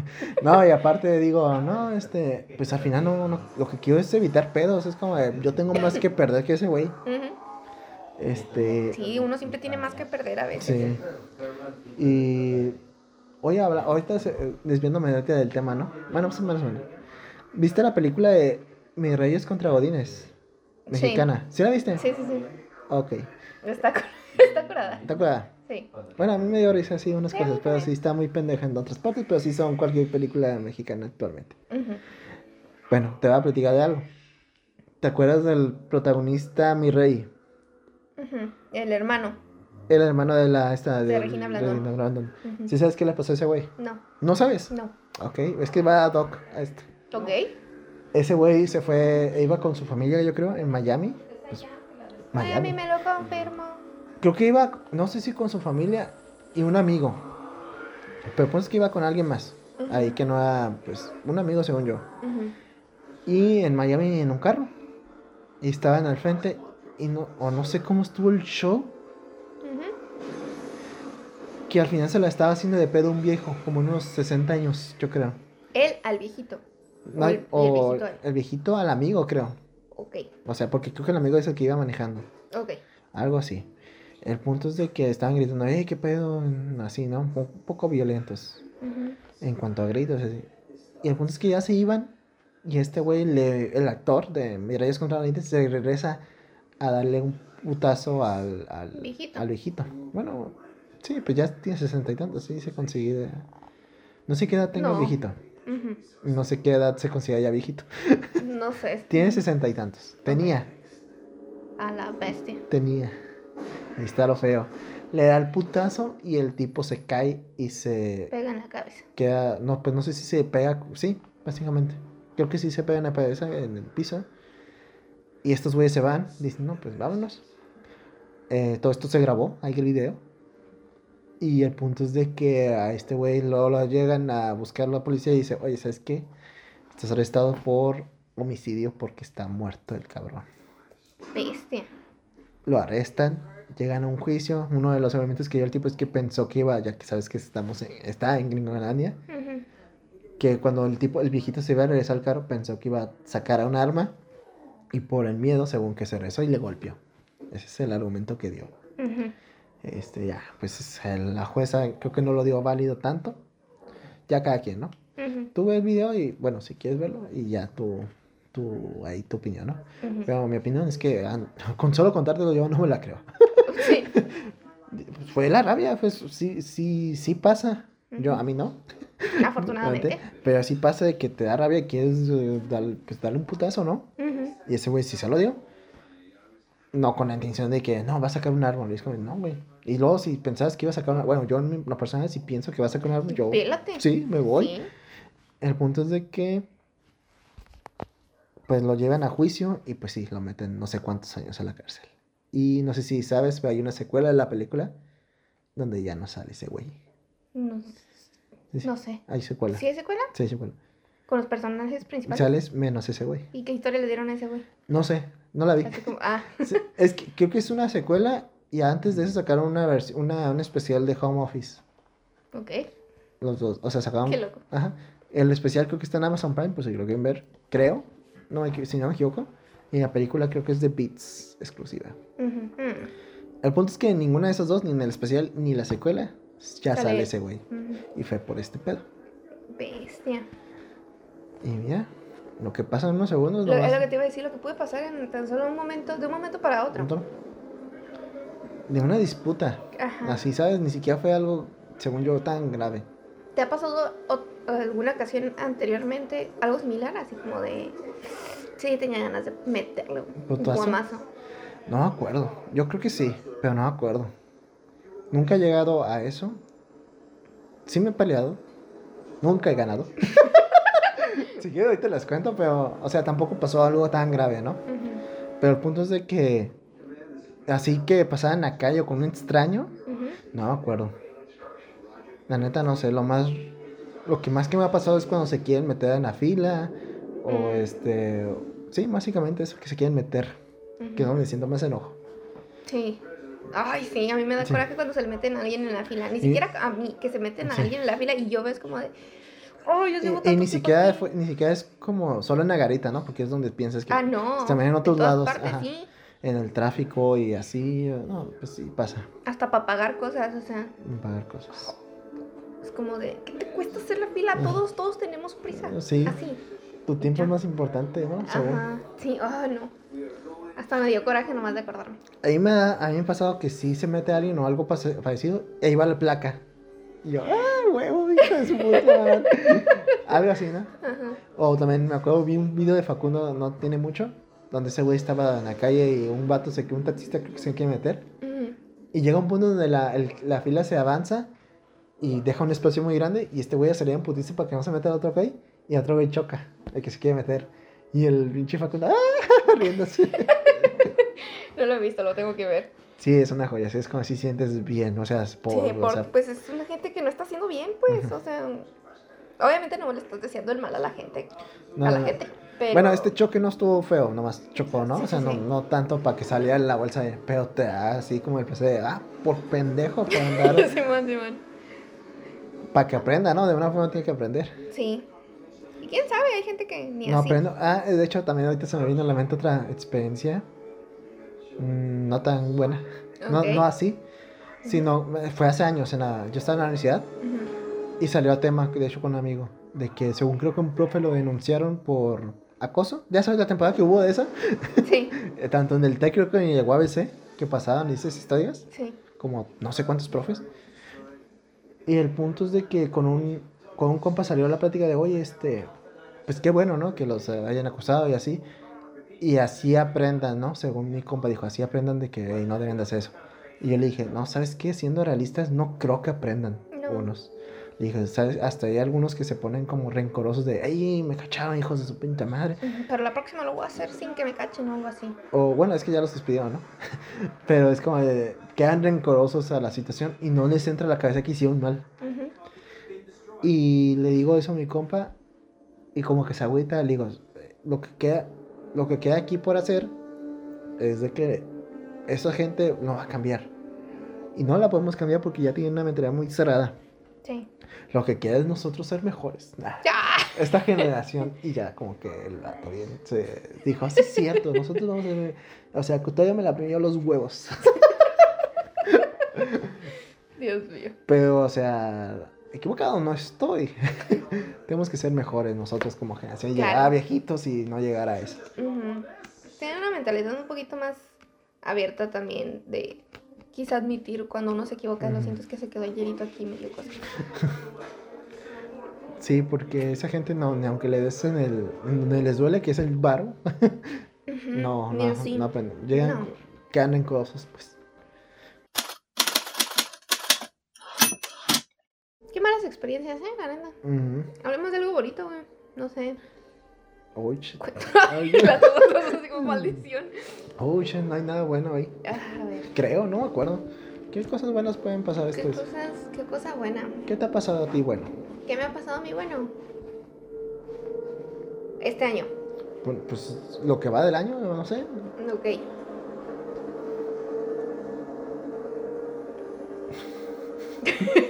No, y aparte digo, no, este, pues al final no, no, lo que quiero es evitar pedos, es como de, yo tengo más que perder que ese güey. Este, Sí, uno siempre tiene más que perder a veces. sí. Y oye, habla, ahorita eh, desviándome del tema, ¿no? Bueno, pues más o menos. ¿Viste la película de Mis Reyes contra Godines? Mexicana. ¿Sí, la viste? Sí, sí, sí. Ok. Está, cu- está curada. Sí. Bueno, a mí me dio risa así unas Sí, cosas, pero sí está muy pendeja en otras partes, pero sí son cualquier película mexicana actualmente. Bueno, te voy a platicar de algo. ¿Te acuerdas del protagonista Mi Rey? Ujú. El hermano. El hermano de la esta De de Regina Blandón. ¿Sí sabes qué le pasó a ese güey? No, ¿No sabes? no. Ok, es que va a Doc a esto. Ok. Ese güey se fue, iba con su familia, yo creo, en Miami. Pues, mí Miami. me lo confirmó. Creo que iba, no sé si con su familia y un amigo. Pero pues que iba con alguien más. Ahí que no era, pues, un amigo según yo. Y en Miami en un carro. Y estaban al frente. Y no, o no sé cómo estuvo el show. Que al final se la estaba haciendo de pedo un viejo, como unos 60 años, yo creo. Él al viejito. No, O el- viejito el al amigo, creo. Ok. O sea, porque creo que el amigo es el que iba manejando. Ok. Algo así. El punto es de que estaban gritando, ¡eh, qué pedo! Así, ¿no? Un poco violentos en cuanto a gritos. Así. Y el punto es que ya se iban. Y este güey, le- el actor de Mi Reyes contra Valientes, se regresa a darle un putazo al, al, Viejito. al viejito. Bueno, sí, pues ya tiene sesenta y tantos, sí, se consigue. No sé qué edad No. viejito. No sé qué edad se considera ya viejito. No sé. Tiene sesenta y tantos. Tenía, A la bestia. tenía. Ahí está lo feo. Le da el putazo y el tipo se cae y se Pega en la cabeza. queda. No, pues no sé si se pega. Sí, básicamente. Creo que sí se pega en la cabeza, en el piso. Y estos güeyes se van. Dicen, no, pues vámonos. Eh, todo esto se grabó, hay el video. Y el punto es de que a este güey luego lo llegan a buscar la policía y dice, oye, ¿sabes qué? Estás arrestado por homicidio porque está muerto el cabrón. Bestia. Lo arrestan, llegan a un juicio. Uno de los argumentos que dio el tipo es que pensó que iba, ya que sabes que estamos en- está en Gringolandia, que cuando el tipo, el viejito se iba a regresar al carro, pensó que iba a sacar un arma y por el miedo, según que se rezó y le golpeó. Ese es el argumento que dio. Ujú. Este, ya, pues la jueza creo que no lo dio válido tanto. Ya cada quien, ¿no? Ujú. Tú ves el video y, bueno, si quieres verlo, y ya tú, tú, ahí tu opinión, ¿no? Pero mi opinión es que ah, con solo contártelo yo no me la creo. Sí. Fue la rabia, pues sí, sí, sí pasa. Yo, a mí no. Afortunadamente. Pero sí pasa de que te da rabia y quieres eh, dar- pues, darle un putazo, ¿no? Y ese güey sí se lo dio. No con la intención de que no, va a sacar un árbol. Y es como, no, güey. Y luego si pensabas que iba a sacar un Bueno, yo en la persona si pienso que va a sacar un árbol, yo. Pélate. Sí, me voy. Sí. El punto es de que. Pues lo llevan a juicio y pues sí, lo meten no sé cuántos años a la cárcel. Y no sé si sabes, pero hay una secuela de la película donde ya no sale ese güey. No, Sí, sí. no sé. Hay secuela. ¿Sí hay secuela? Sí, hay secuela. Con los personajes principales. Sales menos ese güey. ¿Y qué historia le dieron a ese güey? No sé, no la vi. Como, ah, Es que creo que es una secuela y antes de eso sacaron una vers- una un especial de Home Office. ok. Los dos, o sea, sacaron Qué loco. Ajá. El especial creo que está en Amazon Prime, pues si lo quieren ver, creo, no me, si no me equivoco. Y la película creo que es de Beats exclusiva. El punto es que ninguna de esas dos, ni en el especial ni la secuela, ya Sale ese güey. Y fue por este pedo. Bestia. Y mira, lo que pasa en unos segundos Lo, lo es lo que te iba a decir, lo que puede pasar en tan solo un momento, de un momento para otro. De una disputa. Ajá. Así, ¿sabes? Ni siquiera fue algo, según yo, tan grave. ¿Te ha pasado o- alguna ocasión anteriormente algo similar? Así como de. Sí, tenía ganas de meterle un guamazo. No me acuerdo. Yo creo que sí, pero no me acuerdo. Nunca he llegado a eso. Sí me he peleado. Nunca he ganado. si quiero, ahorita les cuento, pero, o sea, tampoco pasó algo tan grave, ¿no? Ujú, Pero el punto es de que, así que pasaba en la calle con un extraño, ujú. no me acuerdo. La neta, no sé, lo más, lo que más que me ha pasado es cuando se quieren meter en la fila, o Mm. este, sí, básicamente eso, que se quieren meter, que no me siento más enojo. Sí. Ay, sí, a mí me da Sí. coraje cuando se le meten a alguien en la fila. Ni Y- siquiera a mí, que se meten a Sí. alguien en la fila y yo ves como de. Oh, yo Y, ni siquiera aquí". fue- ni siquiera es como solo en la garita, ¿no? Porque es donde piensas que Ah, no. también en otros lados, partes, ajá. sí. en el tráfico y así, no, pues sí pasa, Hasta para pagar cosas, o sea. pagar cosas. Es como de. ¿Qué te cuesta hacer la fila? Todos, todos tenemos prisa. Sí. Así. Tu tiempo es más importante, ¿no? Según. Ajá. Sí, ah, no. Hasta me dio coraje nomás de acordarme. Ahí me da, a mí me ha pasado que sí se mete alguien o algo parecido, y ahí va la placa. Y yo, ¡ah, huevo, hijo de su puta madre! Algo así, ¿no? Ajá. O también me acuerdo, vi un video de Facundo, no tiene mucho, donde ese güey estaba en la calle y un vato, se, un taxista creo que se quiere meter. Ujú. Y llega un punto donde la, el- la fila se avanza y deja un espacio muy grande y este güey salía en putiza para que no se meta el otro güey y otro güey choca, el que se quiere meter. Y el pinche Facundo, ¡ah! riéndose. No lo he visto, lo tengo que ver. Sí, es una joya, es como si sientes bien, o sea, es por, sí, o por- sea, pues es una gente que no está haciendo bien, pues. Ujú. O sea. Obviamente no le estás deseando el mal a la gente. no, a la no. gente. Pero... Bueno, este choque no estuvo feo, nomás chocó, ¿no? Sí, o sea, sí, no, sí. no tanto para que saliera la bolsa de pero te da así como el PC de, ah, por pendejo, para andar, para que aprenda, ¿no? De una forma tiene que aprender. Sí. Y quién sabe, hay gente que ni No así. aprendo. Ah, de hecho, también ahorita se me vino a la mente otra experiencia. Mm, no tan buena. No, así. Sino, eh, fue hace años. En la, yo estaba en la universidad Ujú. y salió a tema, de hecho, con un amigo. De que, según creo que un profe lo denunciaron por acoso. Ya sabes la temporada que hubo de esa. Sí, Eh, Tanto en el TEC, creo que en el UABC, que pasaban esas historias. sí. Como no sé cuántos profes. Y el punto es de que con un, con un compa salió la plática de, oye, este, pues qué bueno, ¿no? Que los hayan acusado y así. Y así aprendan, ¿no? Según mi compa dijo, así aprendan de que "Ey, no deben de hacer eso. Y yo le dije, no, ¿sabes qué? Siendo realistas, no creo que aprendan No. unos. Le dije, ¿sabes? Hasta hay algunos que se ponen como rencorosos de, ¡ay, me cacharon, hijos de su pinta madre! Pero la próxima lo voy a hacer sin que me cachen o algo así. O bueno, es que ya los despidieron, ¿no? Pero es como de, quedan rencorosos a la situación y no les entra a la cabeza que hicieron mal. Ujú. Y le digo eso a mi compa y como que se agüita, le digo, lo que queda, lo que queda aquí por hacer es de que esa gente no va a cambiar. Y no la podemos cambiar porque ya tiene una mentalidad muy cerrada. Sí. Lo que queda es nosotros ser mejores. Nah, ¡Ya! esta generación. Y ya como que el vato bien se dijo, así es cierto, nosotros vamos a ser... O sea, que todavía me la pidió los huevos. Dios mío. Pero, o sea, equivocado no estoy. Tenemos que ser mejores nosotros como generación. Llegar a viejitos y no llegar a eso. Ujú. Tienen una mentalidad un poquito más abierta también de quizá admitir cuando uno se equivoca. Lo siento, es que se quedó hierito aquí medio cosa. Sí, porque esa gente no, ni aunque le des en el, donde les duele, que es el varo, no, mira, no, sí. no aprenden. Llegan, No. quedan en cosas, pues. Qué malas experiencias, ¿eh? La neta. Hablemos de algo bonito, güey. No sé. Ay, la todos así como maldición. Uy, shit, no hay nada bueno ahí. Ah, a ver. Creo, no me acuerdo. ¿Qué cosas buenas pueden pasar ¿Qué después? cosas, qué cosa buena? ¿Qué te ha pasado a ti bueno? ¿Qué me ha pasado a mí bueno? Este año. Bueno, Pues lo que va del año, no sé. Ok.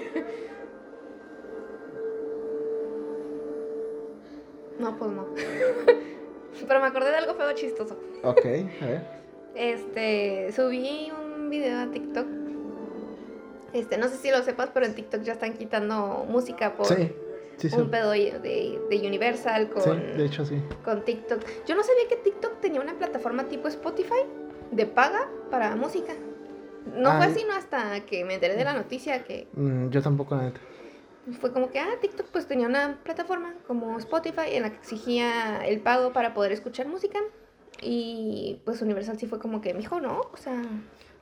chistoso. Ok, a ver. Este, subí un video a TikTok. Este, no sé si lo sepas, pero en TikTok ya están quitando música por Sí, sí, sí. un pedo de, de Universal con, Sí, de hecho sí. con TikTok. Yo no sabía que TikTok tenía una plataforma tipo Spotify de paga para música. No fue Ay. sino hasta que me enteré de la noticia que Mm, yo tampoco, la neta. fue como que, ah, TikTok pues tenía una plataforma como Spotify en la que exigía el pago para poder escuchar música. Y pues Universal sí fue como que, mijo, no, o sea,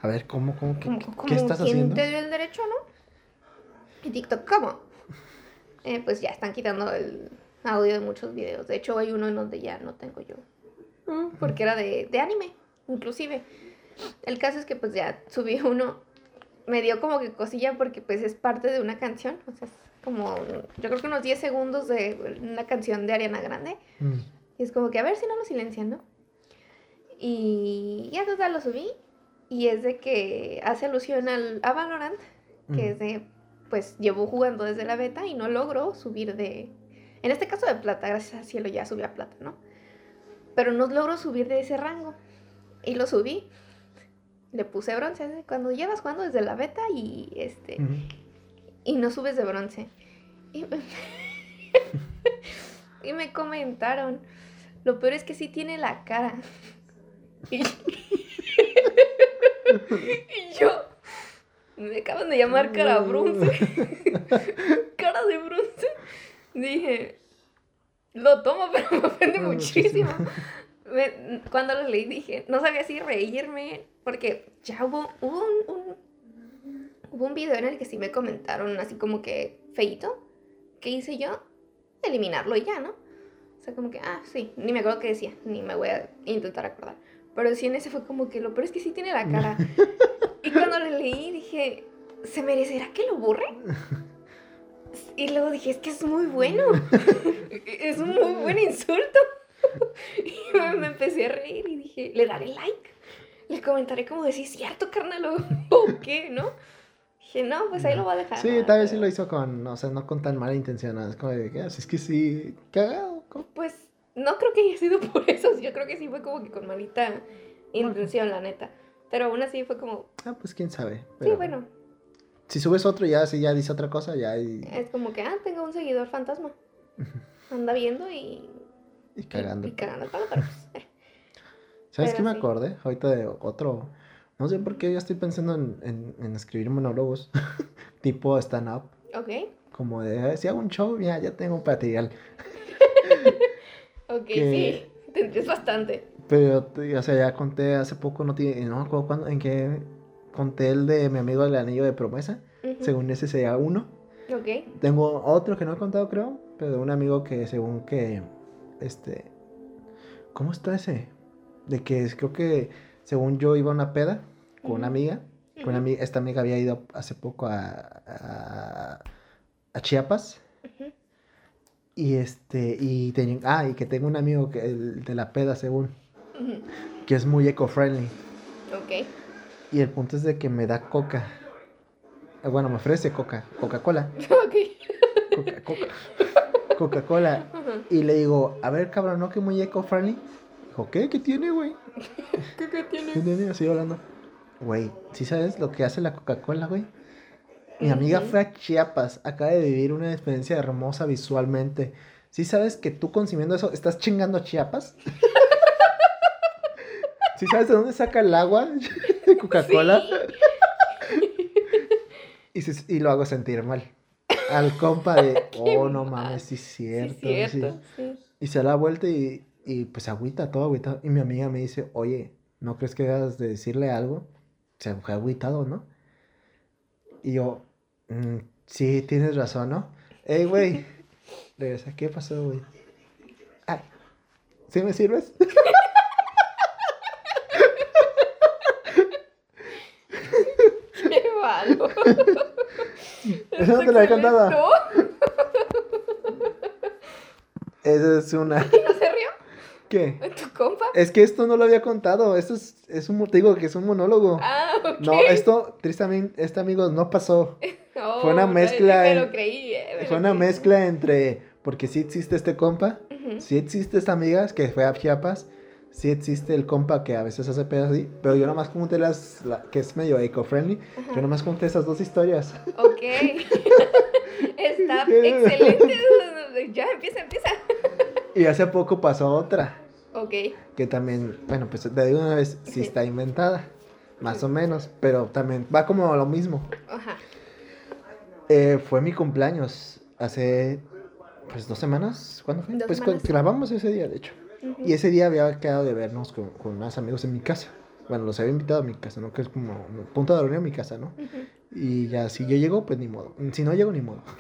A ver, ¿cómo, cómo, qué, como, qué- como estás ¿quién haciendo? te dio el derecho, no? Y TikTok, ¿cómo? Eh, pues ya están quitando el audio de muchos videos. De hecho, hay uno en donde ya no tengo yo. Porque era de, de anime, inclusive. El caso es que pues ya subí uno. Me dio como que cosilla porque pues es parte de una canción. O sea, es como, yo creo que unos 10 segundos de una canción de Ariana Grande. Mm, Y es como que a ver si no lo silencian, ¿no? Y ya total lo subí. Y es de que hace alusión al, a Valorant, que mm. es de, pues llevo jugando desde la beta y no logro subir de, en este caso de plata, gracias al cielo ya subí a plata, ¿no? Pero no logro subir de ese rango. Y lo subí. Le puse bronce, cuando llevas jugando desde la beta y este y no subes de bronce. Y me, y me comentaron, lo peor es que sí tiene la cara. Y, y yo, me acaban de llamar cara bronce. cara de bronce. Dije, lo tomo, pero me ofende muchísimo. Me- cuando lo leí dije, no sabía si reírme, porque ya hubo, hubo un, un- hubo un video en el que sí me comentaron así como que feito. ¿Qué hice yo? Eliminarlo y ya, ¿no? O sea, como que, ah, sí, ni me acuerdo qué decía, ni me voy a intentar acordar. Pero sí en ese fue como que lo peor es que sí tiene la cara. y cuando lo leí dije, ¿se merecerá que lo borre? Y luego dije, es que es muy bueno. es un muy buen insulto. y me, me empecé a reír y dije, le daré like. Le comentaré como de si es cierto, carnal, o, qué, ¿no? Dije, no, pues ahí lo voy a dejar. Sí, tal vez sí lo hizo con, o sea, no con tan mala intención. Es como de que, "Ah, es que sí, cagado. ¿cómo?". Pues no creo que haya sido por eso. Yo creo que sí fue como que con malita intención, la neta. Pero aún así fue como, Ah, pues quién sabe. sí, bueno, Si subes otro y ya, si ya dice otra cosa, ya y, es como que, ah, tengo un seguidor fantasma. Anda viendo y, y y, cagando. y cagando el palo, pero pues, eh. ¿Sabes qué me sí. acordé? Ahorita de otro. No sé por qué ya estoy pensando en, en, en escribir monólogos tipo stand-up. Ok, Como de, "Ah, si hago un show, ya, ya tengo material. Ok, Que- sí. Tendrías bastante. Pero, o sea, ya conté hace poco, no, tiene, no me acuerdo cuándo, en qué conté el de mi amigo del anillo de promesa. Según ese sería uno. Ok, Tengo otro que no he contado, creo, pero de un amigo que según que, este, ¿cómo está ese? De que es- creo que, según yo iba a una peda con una amiga, con una Ujú. ami- esta amiga había ido hace poco a, a, a Chiapas. Y este, y tenía, ah, y que tengo un amigo que, el de la peda, según, que es muy eco-friendly. ok. Y el punto es de que me da coca. Eh, Bueno, me ofrece coca, Coca-Cola, Ok. Coca- Coca- Coca-Cola. Y le digo, a ver, cabrón, ¿no que muy eco-friendly? Dijo, ¿qué? ¿Qué tiene, güey? ¿Qué, qué tiene? ¿Qué tiene? Así hablando. Güey, ¿sí sabes lo que hace la Coca-Cola, güey? Mi amiga fue a Chiapas, acaba de vivir una experiencia hermosa visualmente. ¿Sí sabes que tú consumiendo eso estás chingando a Chiapas? ¿Sí sabes de dónde saca el agua de Coca-Cola? Y, se- y lo hago sentir mal. Al compa de, oh, no mames, sí es Sí, cierto. cierto. sí". Sí. Y se da la vuelta y, y pues agüita, todo agüita. Y mi amiga me dice, oye, ¿no crees que debas de decirle algo? Se fue agüitado, ¿no? Y yo, "Mm, sí, tienes razón, ¿no? Ey, güey. Regresa, ¿qué pasó, güey? Ah, ¿sí me sirves? Qué Eso no te lo había contado. No, Esa es una. ¿no se rió? ¿Qué? ¿Tu compa? Es que esto no lo había contado. Esto es, es un, te digo que es un monólogo. Ah, ok. No, esto, tristemente, este amigos no pasó. No, fue una no, mezcla Me lo creí. eh, me lo Fue una creí. mezcla entre, porque sí existe este compa, Ujú. sí existe esta amiga que fue a Chiapas, sí existe el compa que a veces hace pedas así, pero yo nomás conté las, la- que es medio eco-friendly, Ajá. yo nomás conté esas dos historias. Ok. Está excelente. Ya, empieza, empieza. Y hace poco pasó otra, Ok. que también, bueno, pues te digo una vez, sí Sí. está inventada, más o menos, pero también va como lo mismo. Ajá. Eh, fue mi cumpleaños hace, pues, dos semanas, ¿cuándo fue? Dos pues semanas. cu- grabamos ese día, de hecho. Y ese día había quedado de vernos con, con unos amigos en mi casa. Bueno, los había invitado a mi casa, ¿no? Que es como un punto de reunión en mi casa, ¿no? Y ya, si yo llego, pues ni modo. Si no llego, ni modo.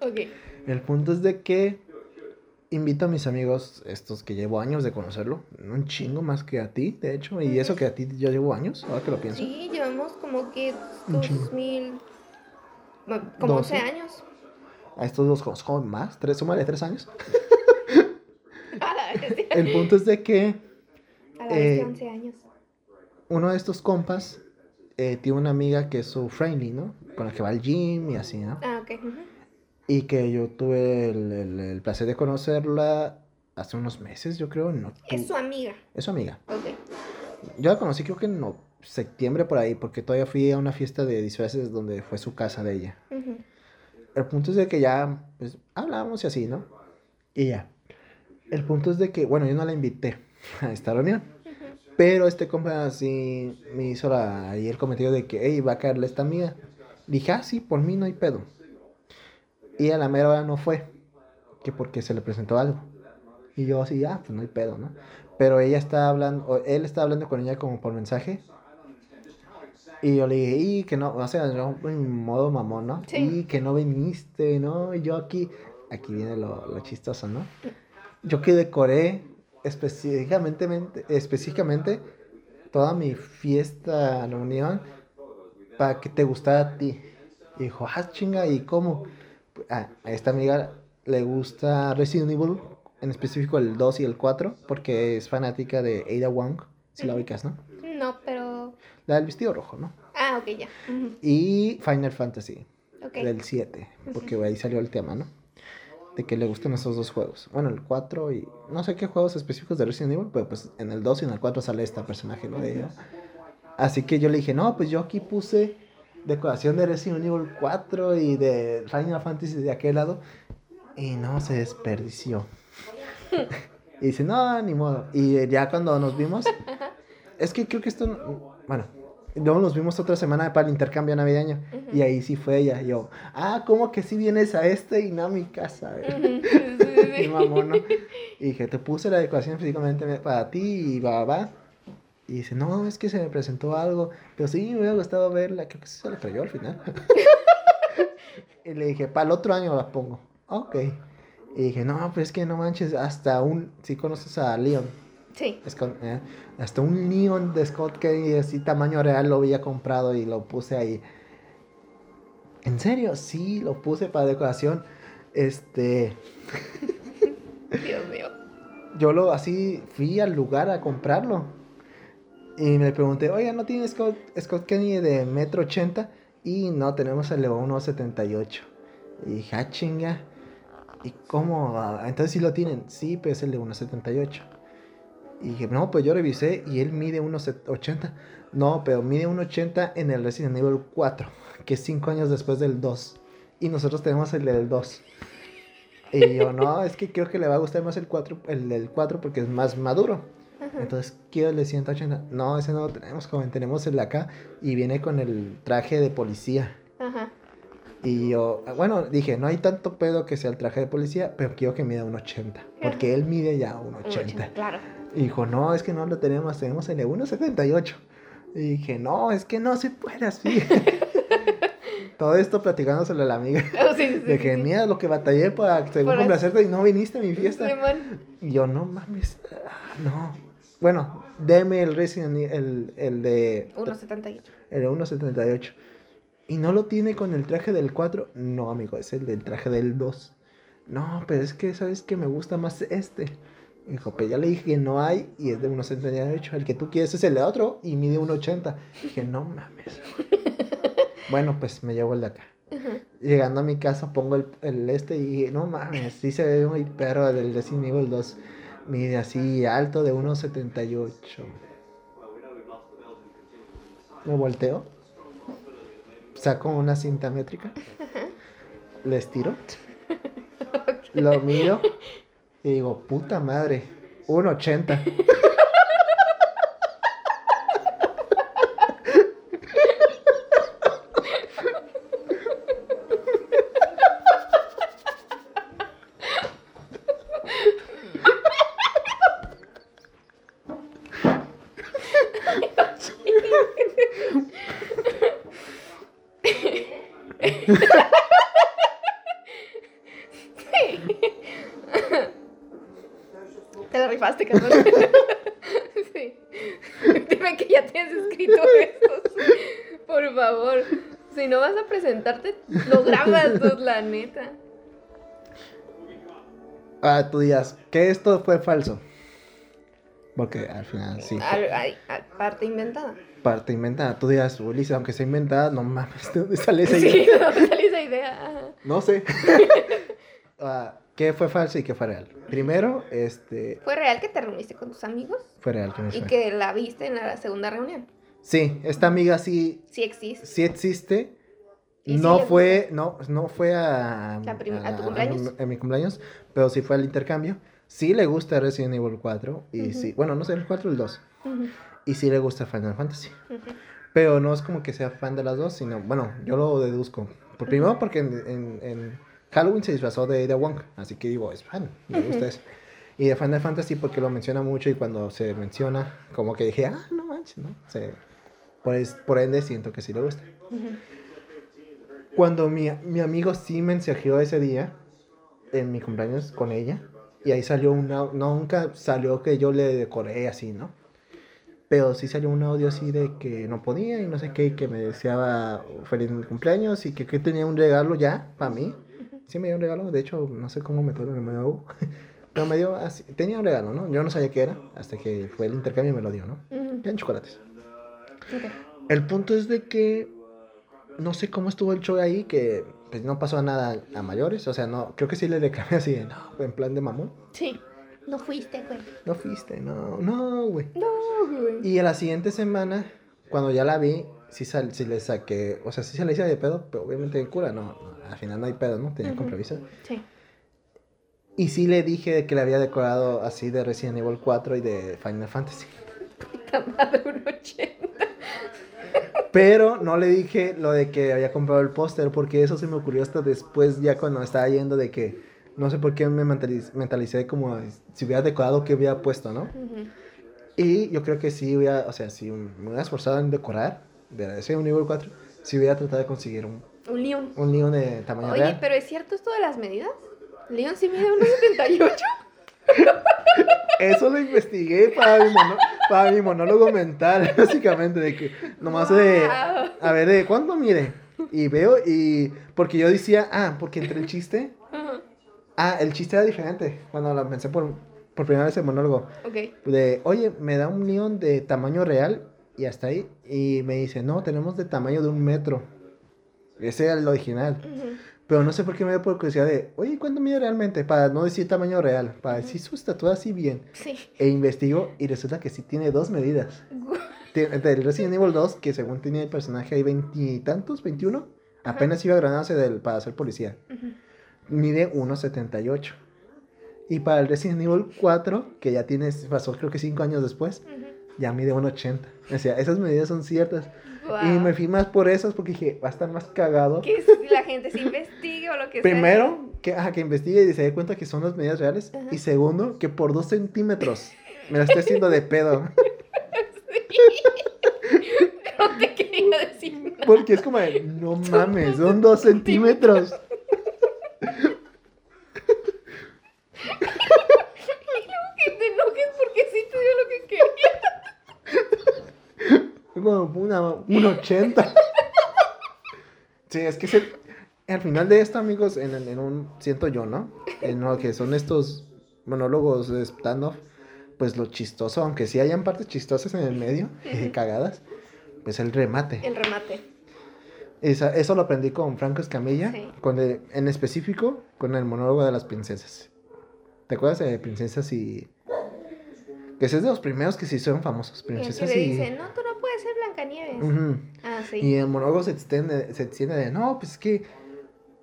Ok. El punto es de que invito a mis amigos, estos que llevo años de conocerlo, un chingo más que a ti, de hecho, y eso que a ti yo llevo años, ahora que lo pienso. Sí, llevamos como que Un chingo. 2000. Como 11 Doce. años. A estos dos conozco más, tres, súmale tres años. El punto es de que A la bestia, Eh, 11 años. uno de estos compas eh, tiene una amiga que es su friendly, ¿no? Con la que va al gym y así, ¿no? Ah, ok. ujú. Y que yo tuve el, el- el placer de conocerla hace unos meses, yo creo. No, Es su amiga. es su amiga. Ok. Yo la conocí creo que en no- septiembre por ahí, porque todavía fui a una fiesta de disfraces donde fue su casa de ella. El punto es de que ya, pues, hablamos y así, ¿no? Y ya. El punto es de que, bueno, yo no la invité a esta reunión. Pero este compa así me hizo la, ahí el cometido de que, hey, va a caerle esta amiga. Dije, ah, sí, por mí no hay pedo. Y a la mera hora no fue. Que porque se le presentó algo. Y yo así, ah, pues no hay pedo, ¿no? Pero ella estaba hablando, o él estaba hablando con ella como por mensaje. Y yo le dije, y que no, o sea, yo en modo mamón, ¿no? Sí. Y que no viniste, ¿no? Y yo aquí, aquí viene lo, lo chistoso, ¿no? Yo que decoré específicamente, específicamente toda mi fiesta, reunión, para que te gustara a ti. Y dijo, ah, chinga, ¿y cómo? Ah, a esta amiga le gusta Resident Evil, en específico el 2 y el 4, porque es fanática de Ada Wong, si la ubicas, ¿no? No, pero. La del vestido rojo, ¿no? Ah, ok, ya. Y Final Fantasy, Ok. del 7, porque ahí salió el tema, ¿no? De que le gustan esos dos juegos. Bueno, el 4 y no sé qué juegos específicos de Resident Evil, pero pues en el 2 y en el 4 sale esta personaje, ¿no? De ella. Así que yo le dije, no, pues yo aquí puse decoración de Resident Evil 4 y de Final Fantasy de aquel lado. Y no, se desperdició. y dice, no, ni modo. Y ya cuando nos vimos, es que creo que esto, no- bueno, luego nos vimos otra semana para el intercambio navideño. Y ahí sí fue ella. Y yo, ah, ¿cómo que si vienes a este y no a mi casa? Sí, sí, sí. Y mamón, ¿no? Y dije, te puse la decoración específicamente para ti y va, va. Y dice, no, es que se me presentó algo. Pero sí, me hubiera gustado verla. Creo que sí se la creyó al final. y le dije, para el otro año la pongo. Ok. Y dije, no, pues es que no manches, hasta un. Si conoces a Leon. Sí. Es con- eh, hasta un Leon de Scott Kennedy así tamaño real lo había comprado y lo puse ahí. ¿En serio? Sí, lo puse para decoración. Este. Dios mío. Yo lo así fui al lugar a comprarlo. Y me pregunté, oiga, ¿no tiene Scott, Scott Kennedy de metro ochenta? Y no, tenemos el de 1.78. Y dije, ah, chinga. ¿Y cómo? Entonces sí lo tienen. Sí, pero es el de 1.78. Y dije, no, pues yo revisé y él mide 1.80. No, pero mide 1.80 en el Resident Evil 4, que es 5 años después del 2. Y nosotros tenemos el del 2. Y yo, no, es que creo que le va a gustar más el 4, el del 4 porque es más maduro. Ajá. Entonces quiero el de 180. No, ese no lo tenemos, joven. Tenemos el de acá y viene con el traje de policía. Ajá. Y yo, bueno, dije, no hay tanto pedo que sea el traje de policía, pero quiero que mida un 80. Porque él mide ya un 80. Claro. Y dijo, no, es que no lo tenemos, tenemos el de 1.78. Y dije, no, es que no se puede así. Todo esto platicándoselo a la amiga. Oh, sí, De que, sí. mira lo que batallé para según Por complacerte y no viniste a mi fiesta. Y yo, no mames, ah, no. Bueno, deme el Resident el, el de... 1.78. El de 1.78. ¿Y no lo tiene con el traje del 4? No, amigo, es el del traje del 2. No, pero es que, ¿sabes que Me gusta más este. Dijo, pues ya le dije que no hay y es de 1.78. El que tú quieres es el de otro y mide 1.80. Dije, no mames. bueno, pues me llevo el de acá. Llegando a mi casa pongo el, el este y dije, no mames, sí se ve muy perro del Resident Evil 2. Mide así alto de 1.78. Me volteo. Saco una cinta métrica. Le estiro. Lo mido. Y digo, puta madre. 1.80. Te la rifaste, cabrón. sí. Dime que ya tienes escrito estos. Por favor. Si no vas a presentarte, lo grabas, pues, la neta. Ah, tú digas que esto fue falso. Porque al final sí. Al- ay, al- parte inventada. Parte inventada. Tú digas, Ulises, aunque sea inventada, no mames, ¿de dónde sale esa Sí, idea? ¿de dónde salió esa idea? Ajá. No sé. Ah, ¿Qué fue falso y qué fue real? Primero, este, ¿Fue real que te reuniste con tus amigos? fue real que me Y fue. que la viste en la segunda reunión. Sí, esta amiga sí, Sí existe. sí existe. ¿Y sí No le fue, no, no fue a, La prim- ¿a tu cumpleaños? a mi cumpleaños, pero sí fue al intercambio. Sí le gusta Resident Evil 4 y Ujú. sí, bueno, no sé, el 4 o el 2. Ujú, Y sí le gusta Final Fantasy. ujú. Pero no es como que sea fan de las dos, sino, bueno, yo lo deduzco. Por primero porque en, en- en Halloween se disfrazó de Ada Wong, así que digo, es fan, me gusta eso. Y de Final Fantasy porque lo menciona mucho y cuando se menciona, como que dije, ah, no manches, ¿no? Se- por, es- por ende siento que sí le gusta. Cuando mi, mi amigo sí mensajeó ese día, en mi cumpleaños con ella, y ahí salió una, no, nunca salió que yo le decoré así, ¿no? Pero sí salió un audio así de que no podía y no sé qué, y que me deseaba feliz cumpleaños y que, que tenía un regalo ya para mí. Sí me dio un regalo, de hecho, no sé cómo me todo me dio, pero me dio así, tenía un regalo, ¿no? Yo no sabía qué era, hasta que fue el intercambio y me lo dio, ¿no? Eran chocolates. Ok. El punto es de que no sé cómo estuvo el show ahí, que pues no pasó nada a mayores, o sea, no, creo que sí le reclamé así de, no, en plan de mamón, Sí. No fuiste, güey. no fuiste, no, no, güey. No, güey. Y a la siguiente semana, cuando ya la vi, sí, sal, sí le saqué, o sea, sí se le hice de pedo, pero obviamente en cura, no, no, al final no hay pedo, ¿no? Tenía Ujú. compromiso. Sí. Y sí le dije que le había decorado así de Resident Evil 4 y de Final Fantasy. Puta madre, un 80. Pero no le dije lo de que había comprado el póster, porque eso se me ocurrió hasta después, ya cuando estaba yendo, de que no sé por qué me mentaliz- mentalicé como si hubiera decorado, que hubiera puesto, ¿no? Ujú. Y yo creo que sí hubiera, o sea, si me hubiera esforzado en decorar, de ese un nivel 4, si hubiera tratado de conseguir un, Un león. un león de tamaño Oye, real. pero ¿es cierto esto de las medidas? ¿León sí mide 1.78? Eso lo investigué para mi, mono- para mi monólogo mental, básicamente, de que nomás de, a ver, ¿de cuánto mide? Y veo, y porque yo decía, ah, porque entre el chiste, ah, el chiste era diferente, cuando lo pensé por, por primera vez en monólogo, Ok. de, oye, me da un león de tamaño real, y hasta ahí, y me dice, no, tenemos de tamaño de un metro, ese era el original, pero no sé por qué me dio por curiosidad de, oye, ¿cuánto mide realmente? Para no decir tamaño real, para decir su estatura así bien. Sí. E investigo y resulta que sí tiene dos medidas. Del Resident Evil 2, que según tenía el personaje ahí veintitantos, 21, Ajá. apenas iba a graduarse del, para ser policía. Ujú. Mide 1,78. Y para el Resident Evil 4, que ya tiene, pasó creo que 5 años después, Ujú. Ya mide 1,80. O sea, esas medidas son ciertas. Y me fui más por esas porque dije, va a estar más cagado. Que la gente se investigue o lo que sea. Primero, que, ajá, que investigue y se dé cuenta que son las medidas reales. Ajá. Y segundo, que por 2 centímetros me la estoy haciendo de pedo. No te quería decir nada. Porque es como de, no mames, son dos centímetros. Y luego que te enojes porque sí te dio lo que querías. Como una, un 80. sí, es que es el- al final de esto, amigos, en, un, siento yo, ¿no? En lo que son estos monólogos de stand-off, pues lo chistoso, aunque sí hayan partes chistosas en el medio, Ujú. cagadas, pues el remate. El remate. Esa- eso lo aprendí con Franco Escamilla, Sí. con el- en específico con el monólogo de las princesas. ¿Te acuerdas de Princesas y...? Que ese es de los primeros que se hicieron famosos, Y el que Princesas y... dice, no, tú puedes ser Blancanieves. Ah, sí. Y el monólogo se extiende, se extiende de, no, pues es que,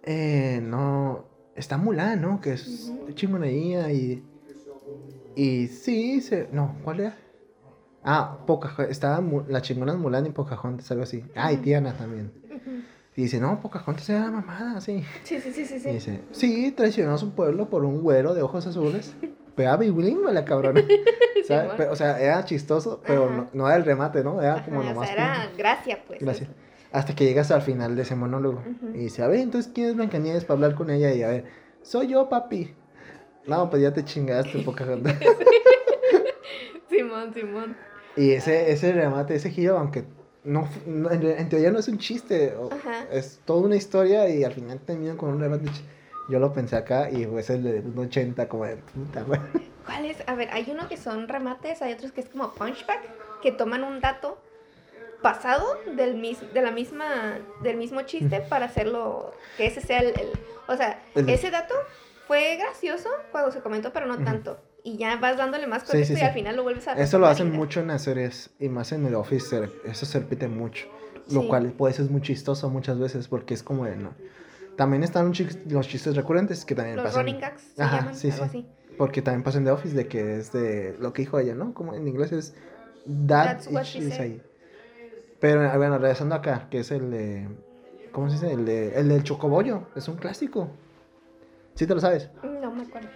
eh, no, está Mulan, ¿no? Que es Ujú. chingonería y, y sí, se, no, ¿cuál era? Ah, Pocahontas, estaba la chingona es Mulan y Pocahontas, algo así. Ah, y. Tiana también. Y dice, no, Pocahontas era la mamada, sí. Sí, sí, sí, sí, Y sí. dice, sí, traicionó a su pueblo por un güero de ojos azules. Pero era bilingüe la cabrona. o sea, era chistoso, pero no, no era el remate, ¿no? Era como o nomás. sea, era gracia, pues. Gracias. Hasta que llegas al final de ese monólogo. Y dice, a ver, entonces, ¿quién es Blancanieves para hablar con ella? Y a ver, soy yo, papi. No, pues ya te chingaste, Pocahontas. Simón, Simón. y ese, ese remate, ese giro, aunque no, en, en teoría no es un chiste, Ajá. es toda una historia y al final terminan con un remate. Yo lo pensé acá y fue el de un 80, como de puta, güey. ¿Cuál es? A ver, hay uno que son remates, hay otros que es como punchback, que toman un dato pasado del mis- de la misma del mismo chiste para hacerlo que ese sea el, el- o sea, El- ese dato fue gracioso cuando se comentó, pero no tanto. Y ya vas dándole más Sí, contexto sí, y al final lo vuelves a Eso lo hacen mucho en las series y más en el Office, eso se repite mucho. Lo cual pues es muy chistoso muchas veces porque es como de, no. También están los chis- los chistes recurrentes que también Los pasan. running gags se Ajá, llaman, sí, algo sí. así. Porque también pasan de Office de que es de lo que dijo ella, ¿no? Como en inglés es that That's what she is said. Pero bueno, regresando acá, que es el de ¿cómo se dice? El de el del chocobollo, es un clásico. ¿Sí te lo sabes? No me acuerdo.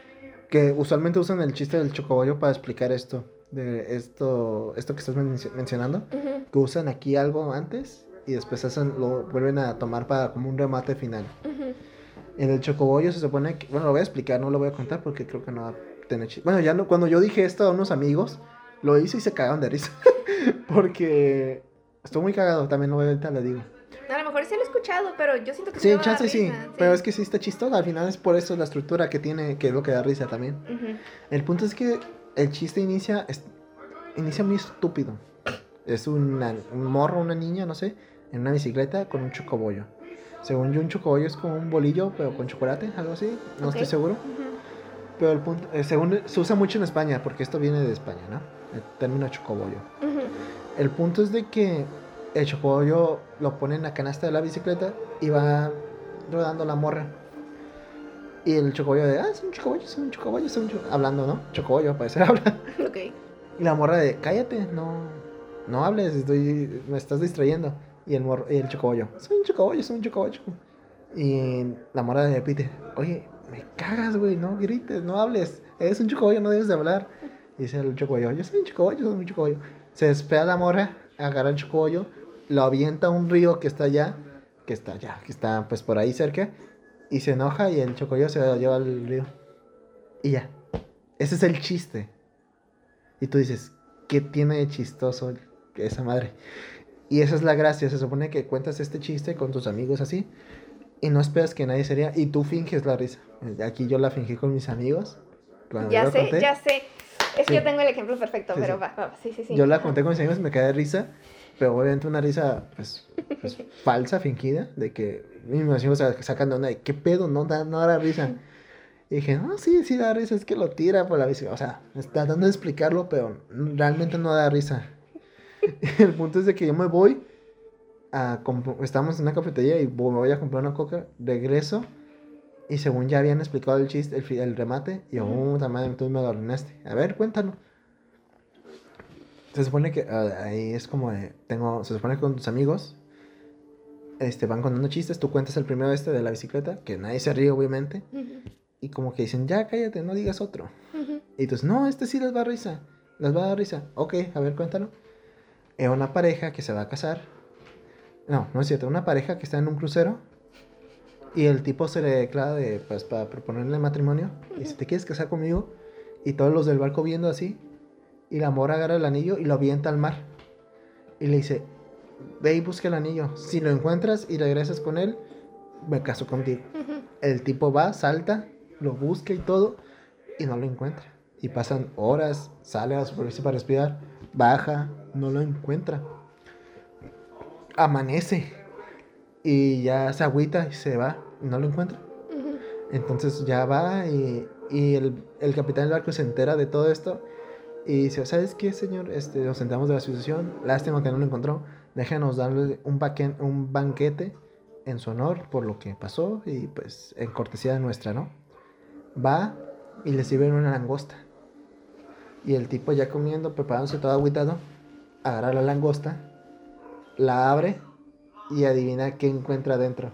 Que usualmente usan el chiste del chocobollo para explicar esto, de esto esto que estás menci- mencionando, que usan aquí algo antes y después hacen lo vuelven a tomar para como un remate final. ujú. En el chocobollo se supone que, bueno, lo voy a explicar, no lo voy a contar porque creo que no va a tener chiste. Bueno, ya no, cuando yo dije esto a unos amigos, lo hice y se cagaron de risa. porque estoy muy cagado, también lo voy a ahorita le digo. A lo mejor sí lo he escuchado, pero yo siento que Sí, dar chance sí, risa, pero es que sí está chistoso, al final es por eso la estructura que tiene, que es lo que da risa también. Ujú. El punto es que el chiste inicia, es- inicia muy estúpido. Es una- un morro, una niña, no sé, en una bicicleta con un chocobollo. Según yo, un chocobollo es como un bolillo, pero con chocolate, algo así, no estoy seguro. Ujú. Pero el punto, eh, según se usa mucho en España, porque esto viene de España, ¿no? El término chocobollo. Ujú. El punto es de que el chocobollo lo pone en la canasta de la bicicleta y va rodando la morra. Y el chocobollo de, ah, es un chocobollo, es un chocobollo, es un chocobollo. Hablando, ¿no? Chocobollo, parece habla. Ok. Y la morra de, cállate, no, no hables, estoy, me estás distrayendo. Y el, morro, y el chocobollo, soy un chocobollo, soy un chocobollo. Y la morra le repite, oye, me cagas, güey, no grites, no hables. Eres un chocobollo, no debes de hablar. Y dice el chocobollo, yo soy un chocobollo, soy un chocobollo. Se despega la morra, agarra el chocobollo, lo avienta a un río que está allá, que está allá, que está pues por ahí cerca. Y se enoja y el chocobollo se lo lleva al río. Y ya. Ese es el chiste. Y tú dices, ¿qué tiene de chistoso esa madre? Y esa es la gracia. Se supone que cuentas este chiste con tus amigos así. Y no esperas que nadie se ría. Y tú finges la risa. Aquí yo la fingí con mis amigos. Ya sé, conté. ya sé. Es que yo tengo el ejemplo perfecto, Sí, pero sí. va, va, sí, sí, sí. Yo la conté con mis amigos y me caí de risa. Pero obviamente una risa pues, pues, falsa, fingida. De que mis amigos sacan de onda de ¿qué pedo? No da, no da risa. Y dije, no, sí, sí da risa, es que lo tira por la bici. O sea, está tratando de explicarlo, pero realmente no da risa. El punto es de que yo me voy a estamos en una cafetería y me voy a comprar una coca, regreso y según ya habían explicado el chiste, el, remate, y yo, madre, tú me lo arruinaste. A ver, cuéntalo. Se supone que ah, ahí es como de, tengo, se supone que con tus amigos este, van contando chistes, tú cuentas el primero este de la bicicleta, que nadie se ríe obviamente, y como que dicen, ya cállate, no digas otro. ujú. Y entonces, no, este sí les va a risa. Les va a dar risa. Ok, a ver, cuéntalo. Es una pareja que se va a casar. No, no es cierto. Una pareja que está en un crucero. Y el tipo se le declara de, pues, para proponerle matrimonio. Y dice, ¿te quieres casar conmigo? Y todos los del barco viendo así. Y la mora agarra el anillo y lo avienta al mar. Y le dice, ve y busca el anillo. Si lo encuentras y regresas con él, me caso contigo. El tipo va, salta, lo busca y todo, y no lo encuentra. Y pasan horas, sale a superficie para respirar, baja, no lo encuentra. Amanece y ya se agüita y se va, y no lo encuentra. Entonces ya va y, y el, el capitán del barco se entera de todo esto y dice, ¿sabes qué, señor? Este, nos enteramos de la situación, lástima que no lo encontró, déjanos darle un, baque- un banquete en su honor por lo que pasó y pues en cortesía de nuestra, ¿no? Va y le sirven una langosta. Y el tipo ya comiendo, preparándose todo agüitado, agarra la langosta, la abre y adivina qué encuentra adentro.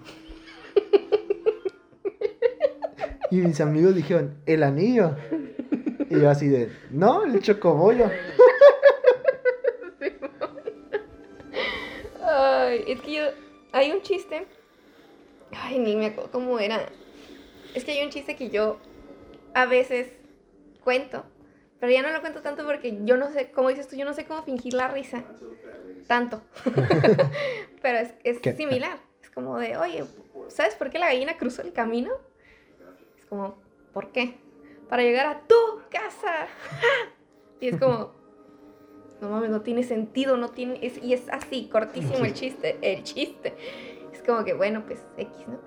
Y mis amigos dijeron, el anillo. Y yo así de, no, el chocobollo. Ay, es que yo. Hay un chiste. Ay, ni me acuerdo cómo era. Es que hay un chiste que yo a veces cuento. Pero ya no lo cuento tanto porque yo no sé, como dices tú, yo no sé cómo fingir la risa. Tanto. pero es, es similar. Es como de, oye, ¿sabes por qué la gallina cruzó el camino? Es como, ¿por qué? Para llegar a tu casa. y es como, no mames, no tiene sentido, no tiene, es- y es así, cortísimo el chiste, el chiste. Es como que, bueno, pues X, ¿no?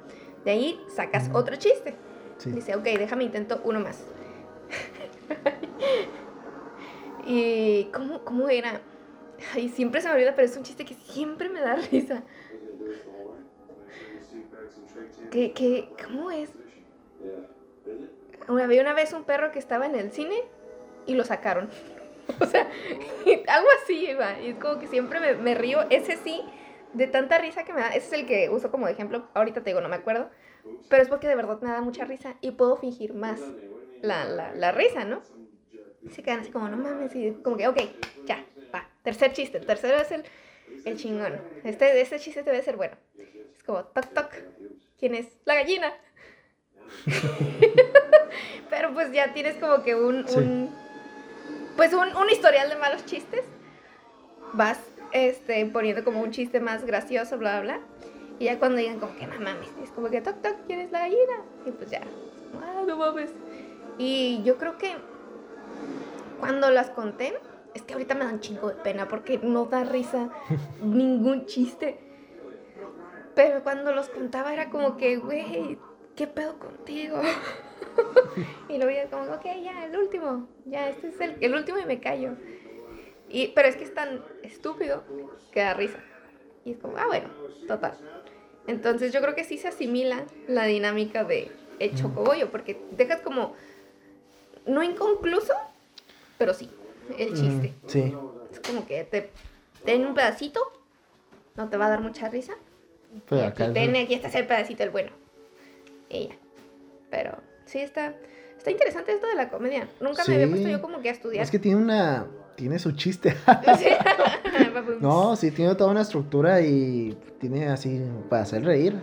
De ahí sacas otro chiste. Sí. Dice, ok, déjame intento uno más. y, ¿cómo, ¿cómo era? Ay, siempre se me olvida, pero es un chiste que siempre me da risa. ¿Qué, qué, ¿Cómo es? Una- Había una vez un perro que estaba en el cine y lo sacaron. O sea, algo así iba. Y es como que siempre me, río. Ese sí, de tanta risa que me da. Ese es el que uso como ejemplo. Ahorita te digo, no me acuerdo. Pero es porque de verdad me da mucha risa y puedo fingir más la, la, la risa, ¿no? Se quedan así como, no mames. Y como que, ok, ya, va. Tercer chiste. El tercero es el, el chingón. Este, este chiste debe ser bueno. Es como, toc, toc. ¿Quién es? La gallina. Pero pues ya tienes como que un, Sí. un pues un, un historial de malos chistes. Vas este, poniendo como un chiste más gracioso, bla, bla, bla. Y ya cuando digan como que no mames, es como que toc, toc, ¿quién es la gallina? Y pues ya, ah, no mames. Y yo creo que cuando las conté, es que ahorita me dan chingo de pena porque no da risa ningún chiste. Pero cuando los contaba era como que, güey, ¿qué pedo contigo? y luego ya como, ok, ya, el último, ya, este es el, el último y me callo. Y, pero es que es tan estúpido que da risa. Y es como, ah, bueno, total. Entonces yo creo que sí se asimila la dinámica de el chocobollo, porque dejas como, no inconcluso, pero sí, el chiste. Mm, sí. Es como que te den un pedacito, no te va a dar mucha risa. Pero y acá aquí, ten, aquí está el pedacito el bueno. Y ya. Pero sí está, está interesante esto de la comedia. Nunca me había puesto yo como que a estudiar. Es que tiene una. Tiene su chiste. No, sí, tiene toda una estructura y tiene así para hacer reír.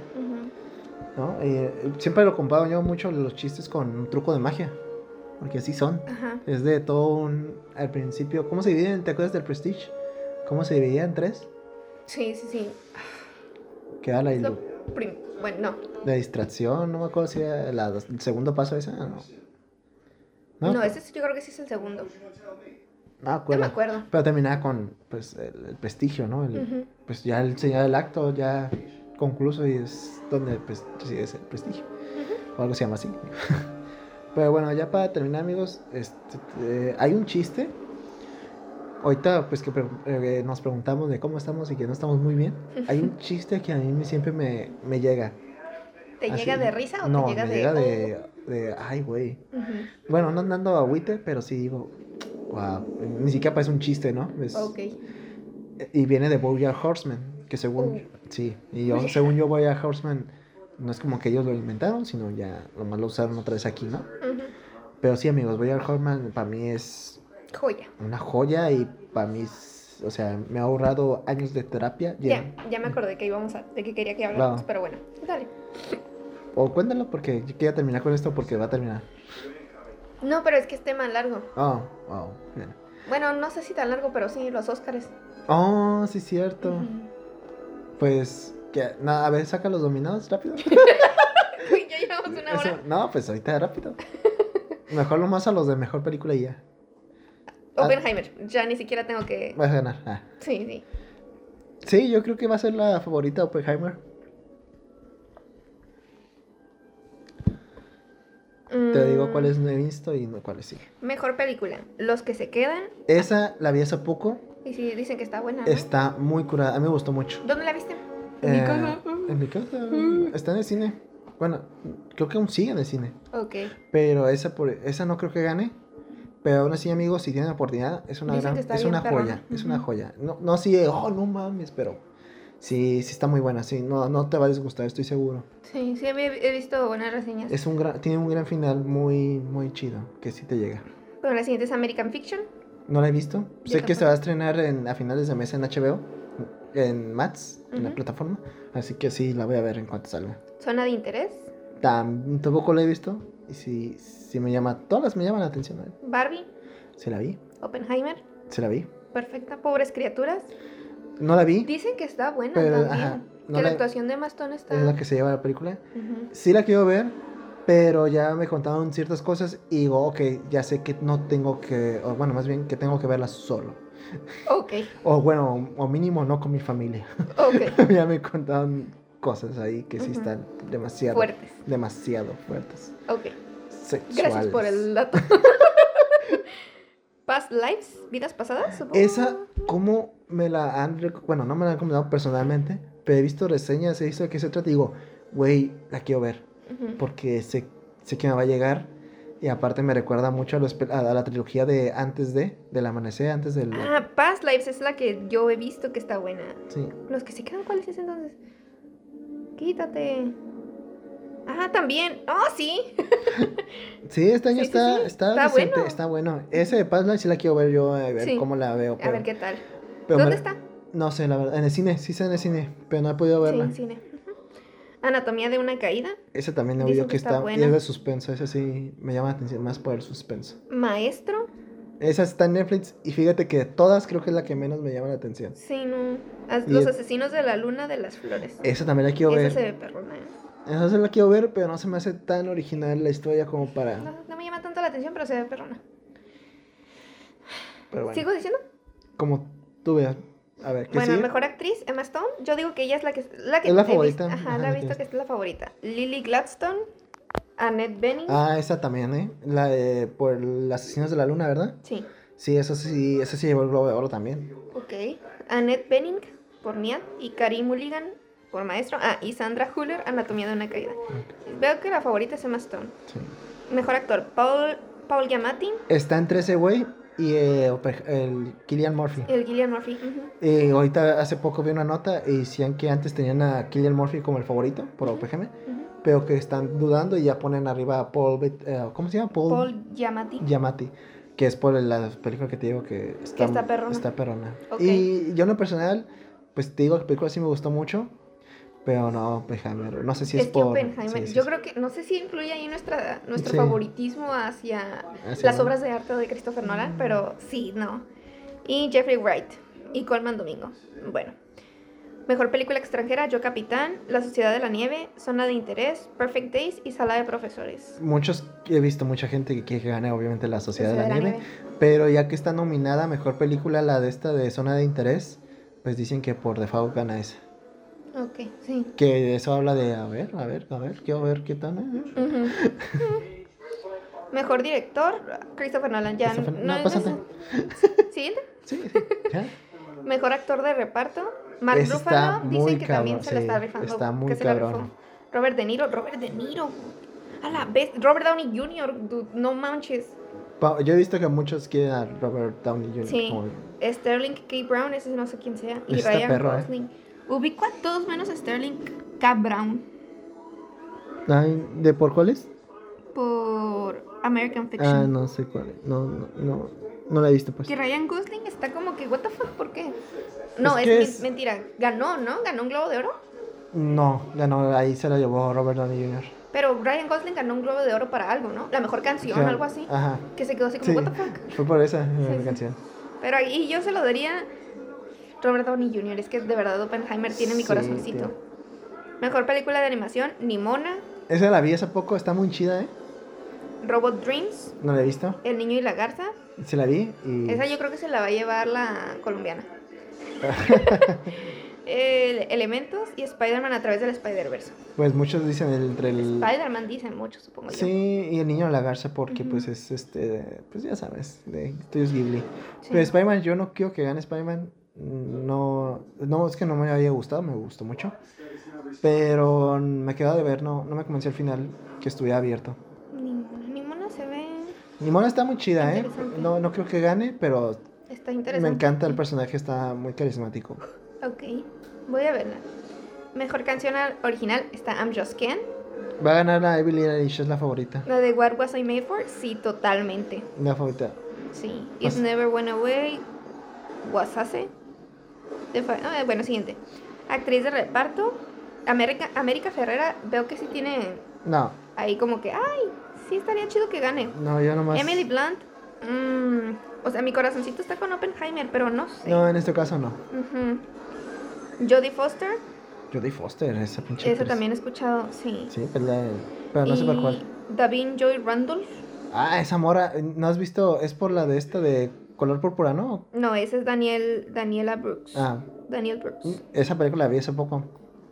¿no? Eh, siempre lo comparo yo mucho los chistes con un truco de magia. Porque así son. Ajá. Es de todo un. Al principio, ¿cómo se dividen? ¿Te acuerdas del Prestige? ¿Cómo se dividía en tres? Sí, sí, sí. Queda la, Lo ilu- prim- Bueno, no. la distracción, no me acuerdo si era la- el segundo paso ese. No. No, ese sí, yo creo que sí es el segundo. No me No acuerdo. me acuerdo. Pero terminaba con pues el, el prestigio, ¿no? El- Ujú. Pues ya el señal del acto ya concluso y es donde pues recibes el prestigio. O algo se llama así. Pero bueno, ya para terminar, amigos, este, eh, hay un chiste. Ahorita, pues que pre- eh, nos preguntamos de cómo estamos y que no estamos muy bien. Hay un chiste que a mí siempre me, me llega. ¿Te Así- llega de risa o no, te llega me de.? llega de, de, ay, güey. Bueno, no andando a agüite, pero sí digo, wow. Ni siquiera parece un chiste, ¿no? Es- Ok. Y viene de Bojack Horseman, que según, Uh. sí, y yo, según yo Bojack Horseman, no es como que ellos lo inventaron, sino ya nomás lo usaron otra vez aquí, ¿no? Pero sí, amigos, Bojack Horseman para mí es Joya. una joya y para mí, es- o sea, me ha ahorrado años de terapia. Ya, lleno. ya me acordé que íbamos a, de que quería que habláramos, Claro. pero bueno, dale. O cuéntalo porque yo quería terminar con esto porque va a terminar. No, pero es que es tema largo. Oh, oh, bien. Bueno, no sé si tan largo, pero sí, los Óscares. Oh, sí, cierto. Pues, que, a ver, saca los dominados rápido. Ya llevamos una Eso- hora. no, pues ahorita rápido. Mejor lo más a los de mejor película y ya. Oppenheimer. Ya ni siquiera tengo que. Vas a ganar. Ah. Sí, sí. Sí, yo creo que va a ser la favorita Oppenheimer. Te digo Mm, cuáles no he visto y no cuáles sí. Mejor película. Los que se quedan. Esa la vi hace poco. Y sí, dicen que está buena. ¿no? Está muy curada. A mí me gustó mucho. ¿Dónde la viste? En mi Eh, casa. En mi casa. Está en el cine. Bueno, creo que aún sigue en el cine. Ok. Pero esa, por, esa no creo que gane. Pero aún así, amigos, si tienen la oportunidad, es una Dicen gran, es una joya, es una joya. No, no así, de, oh, no mames, pero sí, sí está muy buena, sí, no, no te va a disgustar, estoy seguro. Sí, sí, he visto buenas reseñas. Es un gran, tiene un gran final muy, muy chido, que sí te llega. Pero la siguiente es American Fiction. ¿No la he visto? Yo sé que se tampoco. va a estrenar en, a finales de mes en HBO, en Mats, en la plataforma, así que sí, la voy a ver en cuanto salga. Zona de interés. Tam- tampoco la he visto, y sí, sí me llama, todas me llaman la atención, ¿eh? Barbie. Se la vi, Oppenheimer. se la vi. Perfecta. Pobres criaturas. No la vi, Dicen que está buena Pero, también. ajá, no que la la- actuación de Maston está. es la que se lleva la película. Sí la quiero ver, pero ya me contaron ciertas cosas y digo, ok, ya sé que no tengo que, o bueno, más bien que tengo que verla solo. Ok, O bueno, o mínimo no con mi familia. ok. ya me contaron cosas ahí que sí están demasiado Fuertes. demasiado fuertes. Ok. Sexuales. Gracias por el dato. Past lives, vidas pasadas, supongo. Esa, ¿cómo me la han, bueno, no me la han comentado personalmente, pero he visto reseñas, he visto de qué se trata y digo, güey, la quiero ver. Porque sé, sé que me va a llegar. Y aparte me recuerda mucho a, los a la trilogía de antes de, del amanecer, antes del... Ah, Past lives es la que yo he visto que está buena. Sí. Los que se quedan, ¿cuáles es entonces? Quítate. Ah, también. Oh, sí. Sí, este año Sí, sí, está, sí. está, Está decente, bueno. está bueno. Ese de Past Life sí la quiero ver yo, a ver Sí. cómo la veo. A Pero, ver qué tal. pero ¿Dónde me- está? No sé, la verdad. En el cine, sí está en el cine, pero no he podido Sí, verla. en cine. Anatomía de una caída. Ese también he oído que está está, y es de suspenso. Ese sí me llama la atención más por el suspenso. Maestro. Esa está en Netflix y fíjate que de todas creo que es la que menos me llama la atención. Sí, no. Y Los es- asesinos de la luna de las flores. Esa también la quiero Esa ver. se ve perrona. ¿eh? Esa sí la quiero ver, pero no se me hace tan original la historia como para... No, no me llama tanto la atención, pero se ve perrona. Pero bueno, ¿Sigo diciendo? como tú veas. A ver, ¿qué Bueno, sigue? mejor actriz, Emma Stone. Yo digo que ella es la que, la que Es la favorita. visto- Ajá, Ajá, la he visto que es la favorita. Lily Gladstone, Annette Bening. Ah, esa también, ¿eh? La de por los asesinos de la luna, ¿verdad? Sí, Sí, esa sí, esa sí llevó el Globo de Oro también. ok. Annette Bening por Niat y Karim Mulligan por Maestro. Ah, y Sandra Huller, Anatomía de una caída. Veo que la favorita es Emma Stone. Sí. Mejor actor, Paul, Paul Giamatti, Está entre ese güey y eh, Ope- el Killian Murphy. el Gillian Murphy. Eh, ahorita hace poco vi una nota y decían que antes tenían a Killian Murphy como el favorito por OPGM, pero que están dudando y ya ponen arriba a Paul, eh, ¿cómo se llama? Paul, Paul Giamatti. Giamatti, que es por la película que te digo que está, está perrona. está perrona. Y yo en lo personal, pues te digo que la película sí me gustó mucho, pero no, Oppenheimer, no sé si es, es que por... Oppenheimer, sí, yo sí. creo que, no sé si influye ahí nuestra, nuestro Sí. favoritismo hacia Hacia las la- obras de arte de Christopher Nolan, pero sí, no. Y Jeffrey Wright y Colman Domingo. Bueno. Mejor película extranjera, Yo Capitán, La Sociedad de la Nieve, Zona de Interés, Perfect Days y Sala de Profesores. Muchos, he visto mucha gente que quiere que gane obviamente la Sociedad de la, Sociedad Nieve, pero ya que está nominada Mejor Película la de esta de Zona de Interés, pues dicen que por default gana esa. Ok, sí. Que eso habla de, a ver, a ver, a ver, quiero ver qué tal. Mejor director, Christopher Nolan. Ya Christopher- no, no, pásate. Siguiente. Sí, ya. Mejor actor de reparto, Mark Ese Ruffalo. Dicen que también se la sí, está rifando. está muy que se la cabrón. rifó. Robert De Niro, Robert De Niro. A la vez, Robert Downey Jr., dude, no manches. Yo he visto que muchos quieren a Robert Downey Jr. Sí. como- Sterling K. Brown, ese no sé quién sea. Y Está Ryan perro, ¿eh? Ubico a todos menos a Sterling K. Brown Ay, ¿De por cuáles? por American Fiction. Ah, no sé cuál. No, no, no, no la he visto pues. Que Ryan Gosling está como que, ¿What the fuck? ¿Por qué? No, Es es, que men- es- mentira. Ganó, ¿no? Ganó un Globo de Oro. No, ya no, ahí se la llevó Robert Downey Jr. Pero Ryan Gosling ganó un Globo de Oro para algo, ¿no? La mejor canción, Ya, algo así. Ajá. Que se quedó así como, Sí, ¿What the fuck? fue por esa Sí, sí. canción. Pero ahí yo se lo daría. Robert Downey Jr. Es que de verdad Oppenheimer tiene mi Sí, corazoncito. tío. Mejor película de animación, Nimona, Esa la vi hace poco, está muy chida, ¿eh? Robot Dreams, No la he visto. El niño y la garza. Sí la vi y... Esa yo creo que se la va a llevar la colombiana. El- Elementos y Spider-Man a través del Spider-Verse. Pues muchos dicen entre el... Spider-Man dicen mucho, supongo yo. Sí, y el niño de la garza porque pues es este, pues ya sabes, de estudios Ghibli. Sí. Pero Spider-Man, yo no quiero que gane Spider-Man. No, no, es que no me había gustado, me gustó mucho. Pero me quedó de ver, no, no me convenció al final que estuviera abierto. Nimona, Nimona se ve. Nimona está muy chida, ¿eh? No, no creo que gane, pero Está interesante. me encanta el personaje, está muy carismático. Ok, voy a verla. Mejor canción al- original está I'm Just Ken. Va a ganar la Emily Eilish, es la favorita. La de What Was I Made For, sí, totalmente. La favorita. Sí. It Pues- Never Went Away. Wasase. Ah, bueno, siguiente. Actriz de reparto. América, América Ferrera, veo que sí tiene No, ahí como que, ay, sí estaría chido que gane. no, yo nomás. Emily Blunt. mm, o sea, mi corazoncito está con Oppenheimer, pero no sé. No, en este caso no. Jodie Foster. Jodie Foster, esa pinche. Eso actriz. también he escuchado, sí. Sí, pero, la- pero no sé por cuál. Davin Joy Randolph. Ah, esa mora, ¿no has visto? Es por la de esta de color púrpura, ¿no? No, ese es Daniel, Daniela Brooks. Ah, Daniel Brooks. esa película la vi hace poco.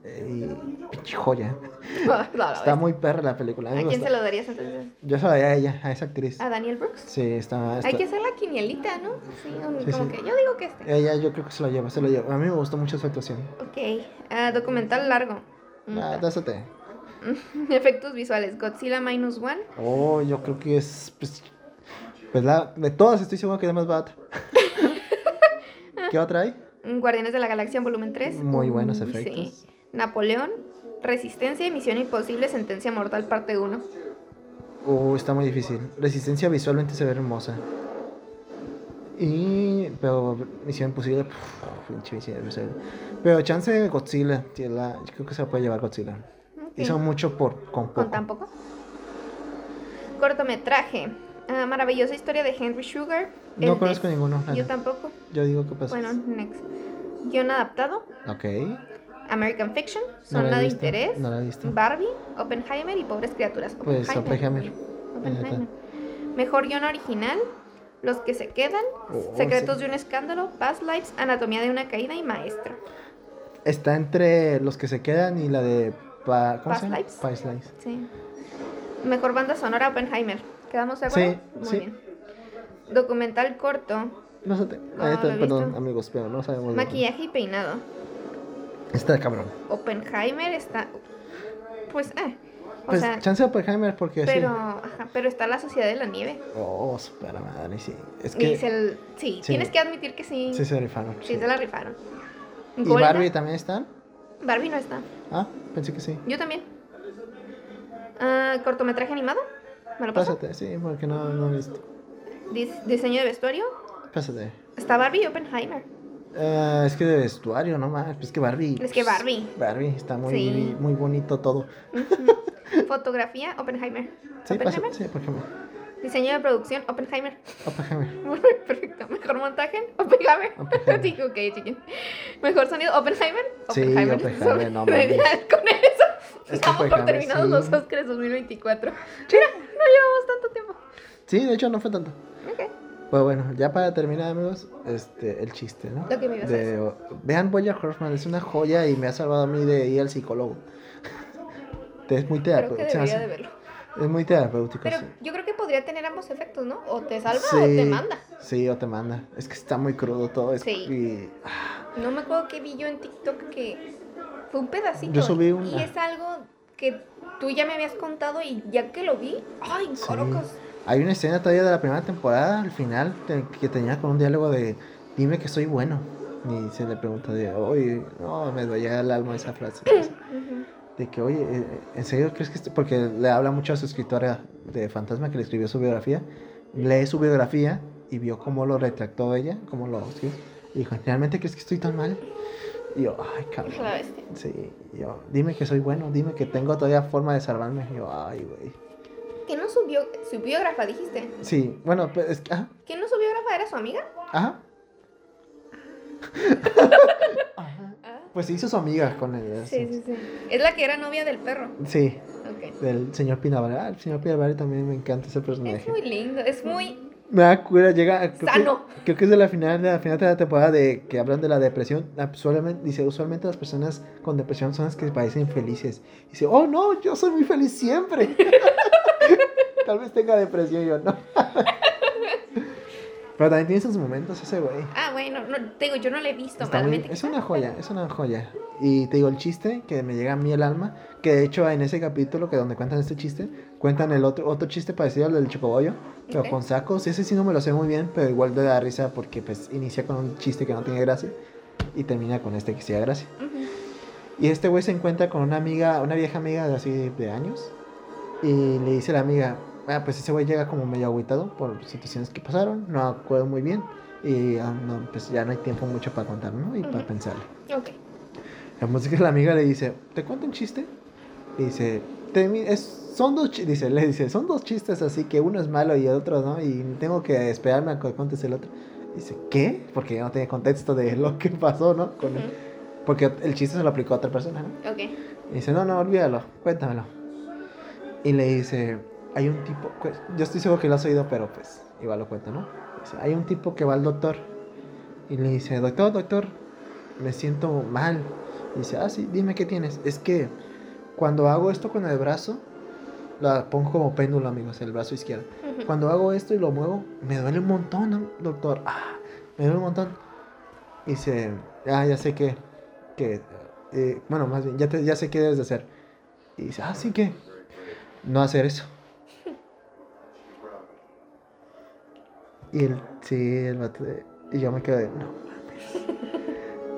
Eh, Y pinche joya. No, no, Está muy perra la película. a mí ¿A me quién se lo darías entonces? Yo se la daría a ella, a esa actriz. ¿A Daniel Brooks? Sí, está. está- Hay que hacer la quinielita, ¿no? Sí, un- Sí, como sí. que yo digo que este. Ella yo creo que se la lleva, se la lleva. A mí me gustó mucho su actuación. Ok, ah, documental largo. Ah, Mm, dásate. Efectos visuales, Godzilla Minus One. Oh, yo creo que es. Pues, pues la, de todas estoy seguro que es la más barata. ¿Qué otra hay? mm, Guardianes de la Galaxia Volumen 3. Muy buenos efectos. sí. Napoleón. Resistencia y Misión Imposible, Sentencia Mortal, parte 1. Uh, está muy difícil. Resistencia visualmente se ve hermosa. Y. Pero Misión Imposible. Pero chance Godzilla. tiene la- yo creo que se la puede llevar Godzilla. Hizo mucho por con poco. Con tan poco. Cortometraje. Ah, maravillosa historia de Henry Sugar. No conozco de- ninguno. Yo tampoco. Yo digo que pasa. Bueno, next. Guión adaptado. Ok. American Fiction. No la he Zona de visto, interés. No la he visto. Barbie. Oppenheimer y Pobres Criaturas. Pues Oppenheimer. Oppenheimer. Mejor guion original. Los que se quedan. Oh, Secretos sí. de un escándalo. Past Lives. Anatomía de una caída y Maestro. Está entre los que se quedan y la de. Pa- ¿Cómo Past se llama? Lives. Past Lives. Sí. Mejor banda sonora Oppenheimer. ¿Quedamos de acuerdo? Sí, Muy sí. bien. Documental corto. No sé. No, he perdón, amigos, pero no sabemos. Maquillaje y peinado. Está cabrón. Oppenheimer está. Pues, eh. O Pues sea, chance Oppenheimer porque pero, sí. ajá, pero está la Sociedad de la Nieve. Oh, super madre, sí. Es que. el- sí, sí. tienes que admitir que sí. Sí, se rifaron. Sí, sí. se la rifaron. ¿Y Golda, Barbie también están? Barbie no está. Ah, pensé que sí. Yo también. Ah, cortometraje animado. ¿Me lo paso? Pásate, sí, porque no, no he visto. Dis- diseño de vestuario. Pásate. Está Barbie y Oppenheimer. Ah, es que de vestuario, no más. Es que Barbie. Es que Barbie. Barbie está muy, Sí. muy bonito todo. Ujú. Fotografía, Oppenheimer. Sí, Oppenheimer. sí, por ejemplo. Diseño de producción, Oppenheimer. Oppenheimer. Perfecto. Mejor montaje, Oppenheimer. Oppenheimer. Digo, ok, chiquen. Mejor sonido, Oppenheimer. Sí, Oppenheimer, no mames. Con eso, Es que estamos por Oppenheimer, terminados sí. los Oscars 2024. Mira, llevamos tanto tiempo. Sí, de hecho no fue tanto. Ok. Pues bueno, ya para terminar, amigos, este, el chiste, ¿no? Lo que me ibas a De- Vean Boya Horseman, es una joya y me ha salvado a mí de ir al psicólogo. Es muy Creo terapéutico. que debería hace- de verlo. Es muy terapéutico. Pero sí. yo creo que podría tener ambos efectos, ¿no? O te salva Sí, o te manda. Sí, o te manda. Es que está muy crudo todo. Es, Sí. y- No me acuerdo qué vi yo en TikTok que fue un pedacito. Yo subí Y una. es algo que tú ya me habías contado y ya que lo vi, ¡ay, Sí. corocos! Hay una escena todavía de la primera temporada, al final, que tenía con un diálogo de dime que soy bueno. Y se le pregunta de, oye, no, me dolía el alma esa frase. De que, oye, eh, ¿en serio crees que.? este-?" Porque le habla mucho a su escritora de Fantasma que le escribió su biografía. Lee su biografía y vio cómo lo retractó ella, cómo lo escribió. Y dijo, ¿realmente crees que estoy tan mal? Y yo, ay, cabrón. Sí, y yo, dime que soy bueno, dime que tengo todavía forma de salvarme. Y yo, ay, güey. ¿Que no subió su biógrafa, dijiste? Sí, bueno, pues, es que- ajá, ¿Que no su biógrafa era su amiga? ajá. Ajá. Ah, Pues se hizo su amiga con él. sí, sí, sí. Es la que era novia del perro. Sí, Ok. del señor Pinavari. Ah, el señor Pinavari también me encanta ese Es personaje. muy lindo, es muy... Me da cura, llega. Creo Sano. Que, creo que es de la final de la final de la temporada de que hablan de la depresión. Usualmente, dice, usualmente las personas con depresión son las que parecen felices. Dice, oh no, yo soy muy feliz siempre. Tal vez tenga depresión yo, no. Pero también tiene sus momentos ese güey. Ah, bueno, no, te digo, yo no la he visto. Está muy- malamente es quizá, una joya, es una joya. Y te digo el chiste que me llega a mí el alma, que de hecho en ese capítulo que donde cuentan este chiste, cuentan el otro otro chiste parecido al del chocobollo, pero Ok. con sacos. Ese sí no me lo sé muy bien, pero igual de da risa porque pues inicia con un chiste que no tiene gracia y termina con este que sí da gracia. Ujú. Y este güey se encuentra con una amiga, una vieja amiga de así de años. Y le dice a la amiga, ah, pues ese güey llega como medio agüitado por situaciones que pasaron, no acuerdo muy bien. Y ah, no, pues ya no hay tiempo mucho para contar, ¿no? Y para Ujú. pensarle. Ok. La música la amiga le dice, ¿te cuento un chiste? Y dice, "Te mi- es, son dos chi-", dice, le dice, son dos chistes así que uno es malo y el otro no, y tengo que esperarme a que cuentes el otro. Dice, ¿qué? Porque no tiene contexto de lo que pasó, ¿no? Con él. Ujú. Porque el chiste se lo aplicó a otra persona, ¿no? Ok. Y dice, no, no, olvídalo, cuéntamelo. Y le dice, hay un tipo, pues, yo estoy seguro que lo has oído, pero pues igual lo cuento, ¿no? Dice, hay un tipo que va al doctor y le dice, doctor, doctor, me siento mal. Y dice, ah, sí, dime qué tienes. Es que cuando hago esto con el brazo, la pongo como péndulo, amigos, el brazo izquierdo. Cuando hago esto y lo muevo, me duele un montón, ¿no, doctor. Ah, me duele un montón. Y dice, ah, ya sé qué. que eh, bueno, más bien, ya, te- ya sé qué debes de hacer. Y dice, ah, sí que. No hacer eso. Y él, sí, el vato de- Y yo me quedo de, no mames.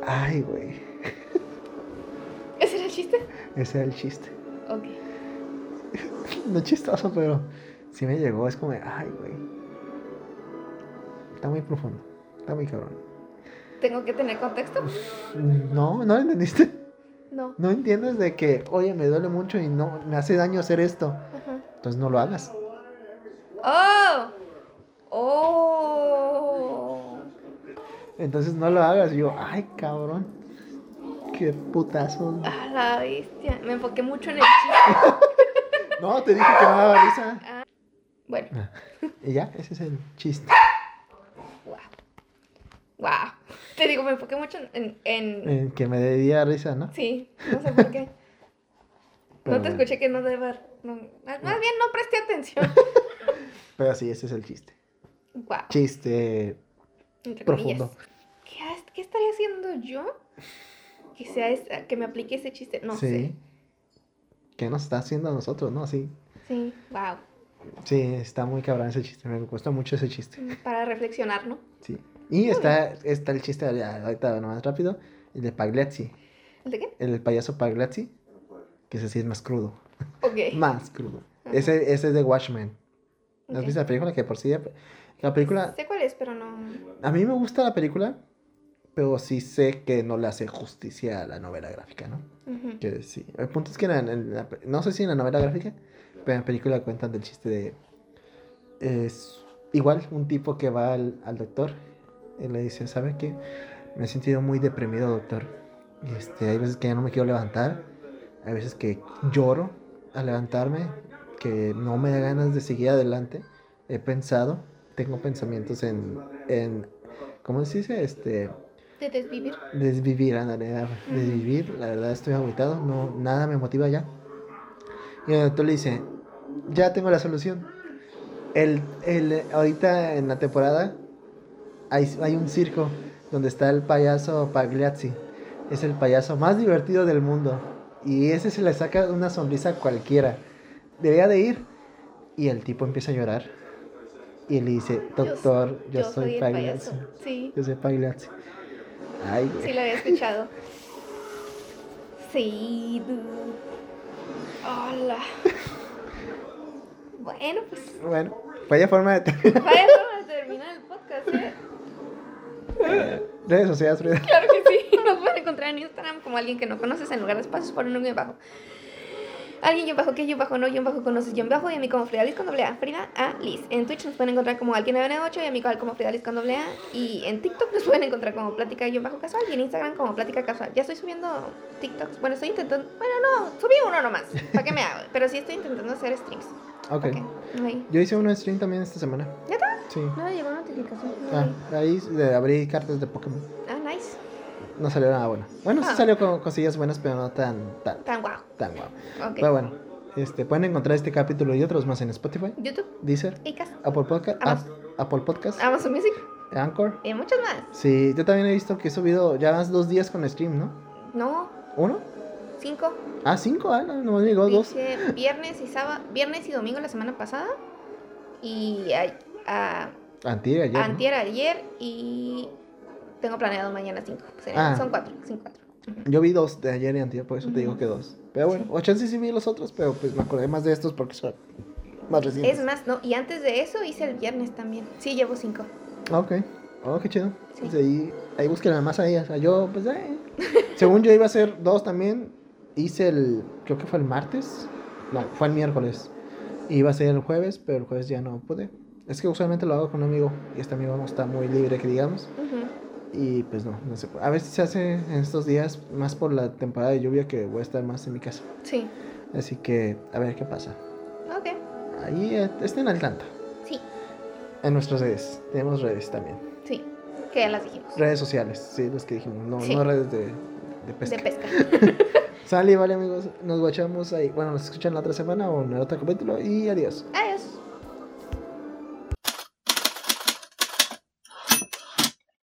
Ay, güey. ¿Ese era el chiste? Ese era el chiste. Ok. No chistoso, pero sí me llegó. Es como, ay, güey. Está muy profundo. Está muy cabrón. ¿Tengo que tener contexto? No, no lo entendiste. No. No entiendes de que, oye, me duele mucho y no me hace daño hacer esto. Ajá. Entonces no lo hagas. ¡Oh! ¡Oh! Entonces no lo hagas. Y yo, ay, cabrón. Qué putazo. A la bestia. Me enfoqué mucho en el chiste. No, te dije que no daba risa. Bueno, Y ya, ese es el chiste. wow. Wow. Te digo, me enfoqué mucho en. en... Eh, que me debía risa, ¿no? Sí, no sé por qué. Pero no te bueno. escuché que no deba. No, más bien no presté atención. Pero sí, ese es el chiste. Wow. Chiste Entre profundo. comillas. ¿Qué, qué estaría haciendo yo? Que sea esa- que me aplique ese chiste. No sí. sé. ¿Qué nos está haciendo a nosotros, no? Sí. Sí, wow. Sí, está muy cabrón ese chiste. Me gusta mucho ese chiste. Para reflexionar, ¿no? Sí. Y está, está el chiste, ya, ahorita nomás rápido, el de Pagliazzi. ¿El de qué? El del payaso Pagliazzi. Que ese sí es más crudo. Ok. Más crudo. Ese, ese es de Watchmen. ¿No ¿Has Ok. visto la película? Que por sí. La película. Sé cuál es, pero no. A mí me gusta la película. Pero sí sé que no le hace justicia a la novela gráfica, ¿no? Que sí. El punto es que en en la- no sé si en la novela gráfica, pero en la película cuentan del chiste de. Es igual un tipo que va al, al doctor y le dice: ¿Sabe qué? Me he sentido muy deprimido, doctor. Y este, hay veces que ya no me quiero levantar. Hay veces que lloro al levantarme. Que no me da ganas de seguir adelante. He pensado, tengo pensamientos en. en ¿Cómo se dice? Este. De desvivir. Desvivir, ándale, desvivir, la verdad estoy agotado, no, nada me motiva ya. Y el doctor le dice, ya tengo la solución. El, el, ahorita en la temporada hay, hay un circo donde está el payaso Pagliazzi. Es el payaso más divertido del mundo. Y ese se le saca una sonrisa a cualquiera. Debería de ir. Y el tipo empieza a llorar. Y le dice, doctor, yo, soy, payaso. Sí, Yo soy Pagliazzi. Ay, güey. sí lo había escuchado. Sí. Hola. Bueno, pues Bueno, vaya forma de terminar. vaya forma de terminar el podcast, ¿eh? Redes sociales. Claro que sí. Nos pueden encontrar en Instagram como alguien que no conoces en lugar de espacios por un bajo. Alguien yo bajo que yo bajo no yo bajo conoces yo bajo y a mí como Frida Liz con doble A. Frida A Liz. En Twitch nos pueden encontrar como alguien 998 y a mí como Frida Liz con doble A. Y en TikTok nos pueden encontrar como plática yo bajo casual y en Instagram como plática casual. Ya estoy subiendo TikToks. Bueno, estoy intentando. Bueno, no, subí uno nomás. ¿Para qué me hago? Pero sí estoy intentando hacer streams. Ok. Ok, ahí. Yo hice un stream también esta semana. ¿Ya está? Sí. No me llegó notificación. Ah, ahí le abrí cartas de Pokémon. Ah. No salió nada bueno. Bueno, sí Ah. salió con cosillas buenas, pero no tan, tan, Tan guau. tan guau. Ok. Pero bueno, este, pueden encontrar este capítulo y otros más en Spotify, YouTube, Deezer, Acast, Apple Podcast, Amazon. Apple Podcast, Amazon Music Anchor. y muchos más. Sí, yo también he visto que he subido ya más dos días con stream, ¿no? No, ¿Uno? cinco. Ah, cinco, ah, no, no me llegó dos. Viernes y sábado, viernes y domingo la semana pasada. Y a, a, Antier, ayer. ¿no? antier ayer y tengo planeado mañana cinco. Serían- Ah. Son cuatro, son cuatro. Yo vi dos de ayer y antier, por eso te digo que dos. Pero bueno, o chance sí vi los otros, pero pues me acordé más de estos porque son más recientes. Es más, no, y antes de eso hice el viernes también. Sí, llevo cinco. Ah, Ok. Oh, qué chido. Sí. Pues ahí, ahí búsquenla más a ella. O sea, yo, pues, eh. Según yo iba a hacer dos también. Hice el, creo que fue el martes. No, fue el miércoles. Iba a ser el jueves, pero el jueves ya no pude. Es que usualmente lo hago con un amigo. Y este amigo no está muy libre, que digamos. Ujú. Y pues no, no puede. A ver si se hace en estos días, más por la temporada de lluvia, que voy a estar más en mi casa. Sí. Así que, a ver qué pasa. Ok. Ahí eh, estén al tanto. Sí, En nuestras redes. Tenemos redes también. sí. Que ya las dijimos. Redes sociales, sí, los que dijimos. No, Sí. no redes de, de pesca. De pesca. Sale, vale amigos, nos guachamos ahí. Bueno, nos escuchan la otra semana o en el otro capítulo y adiós. Adiós.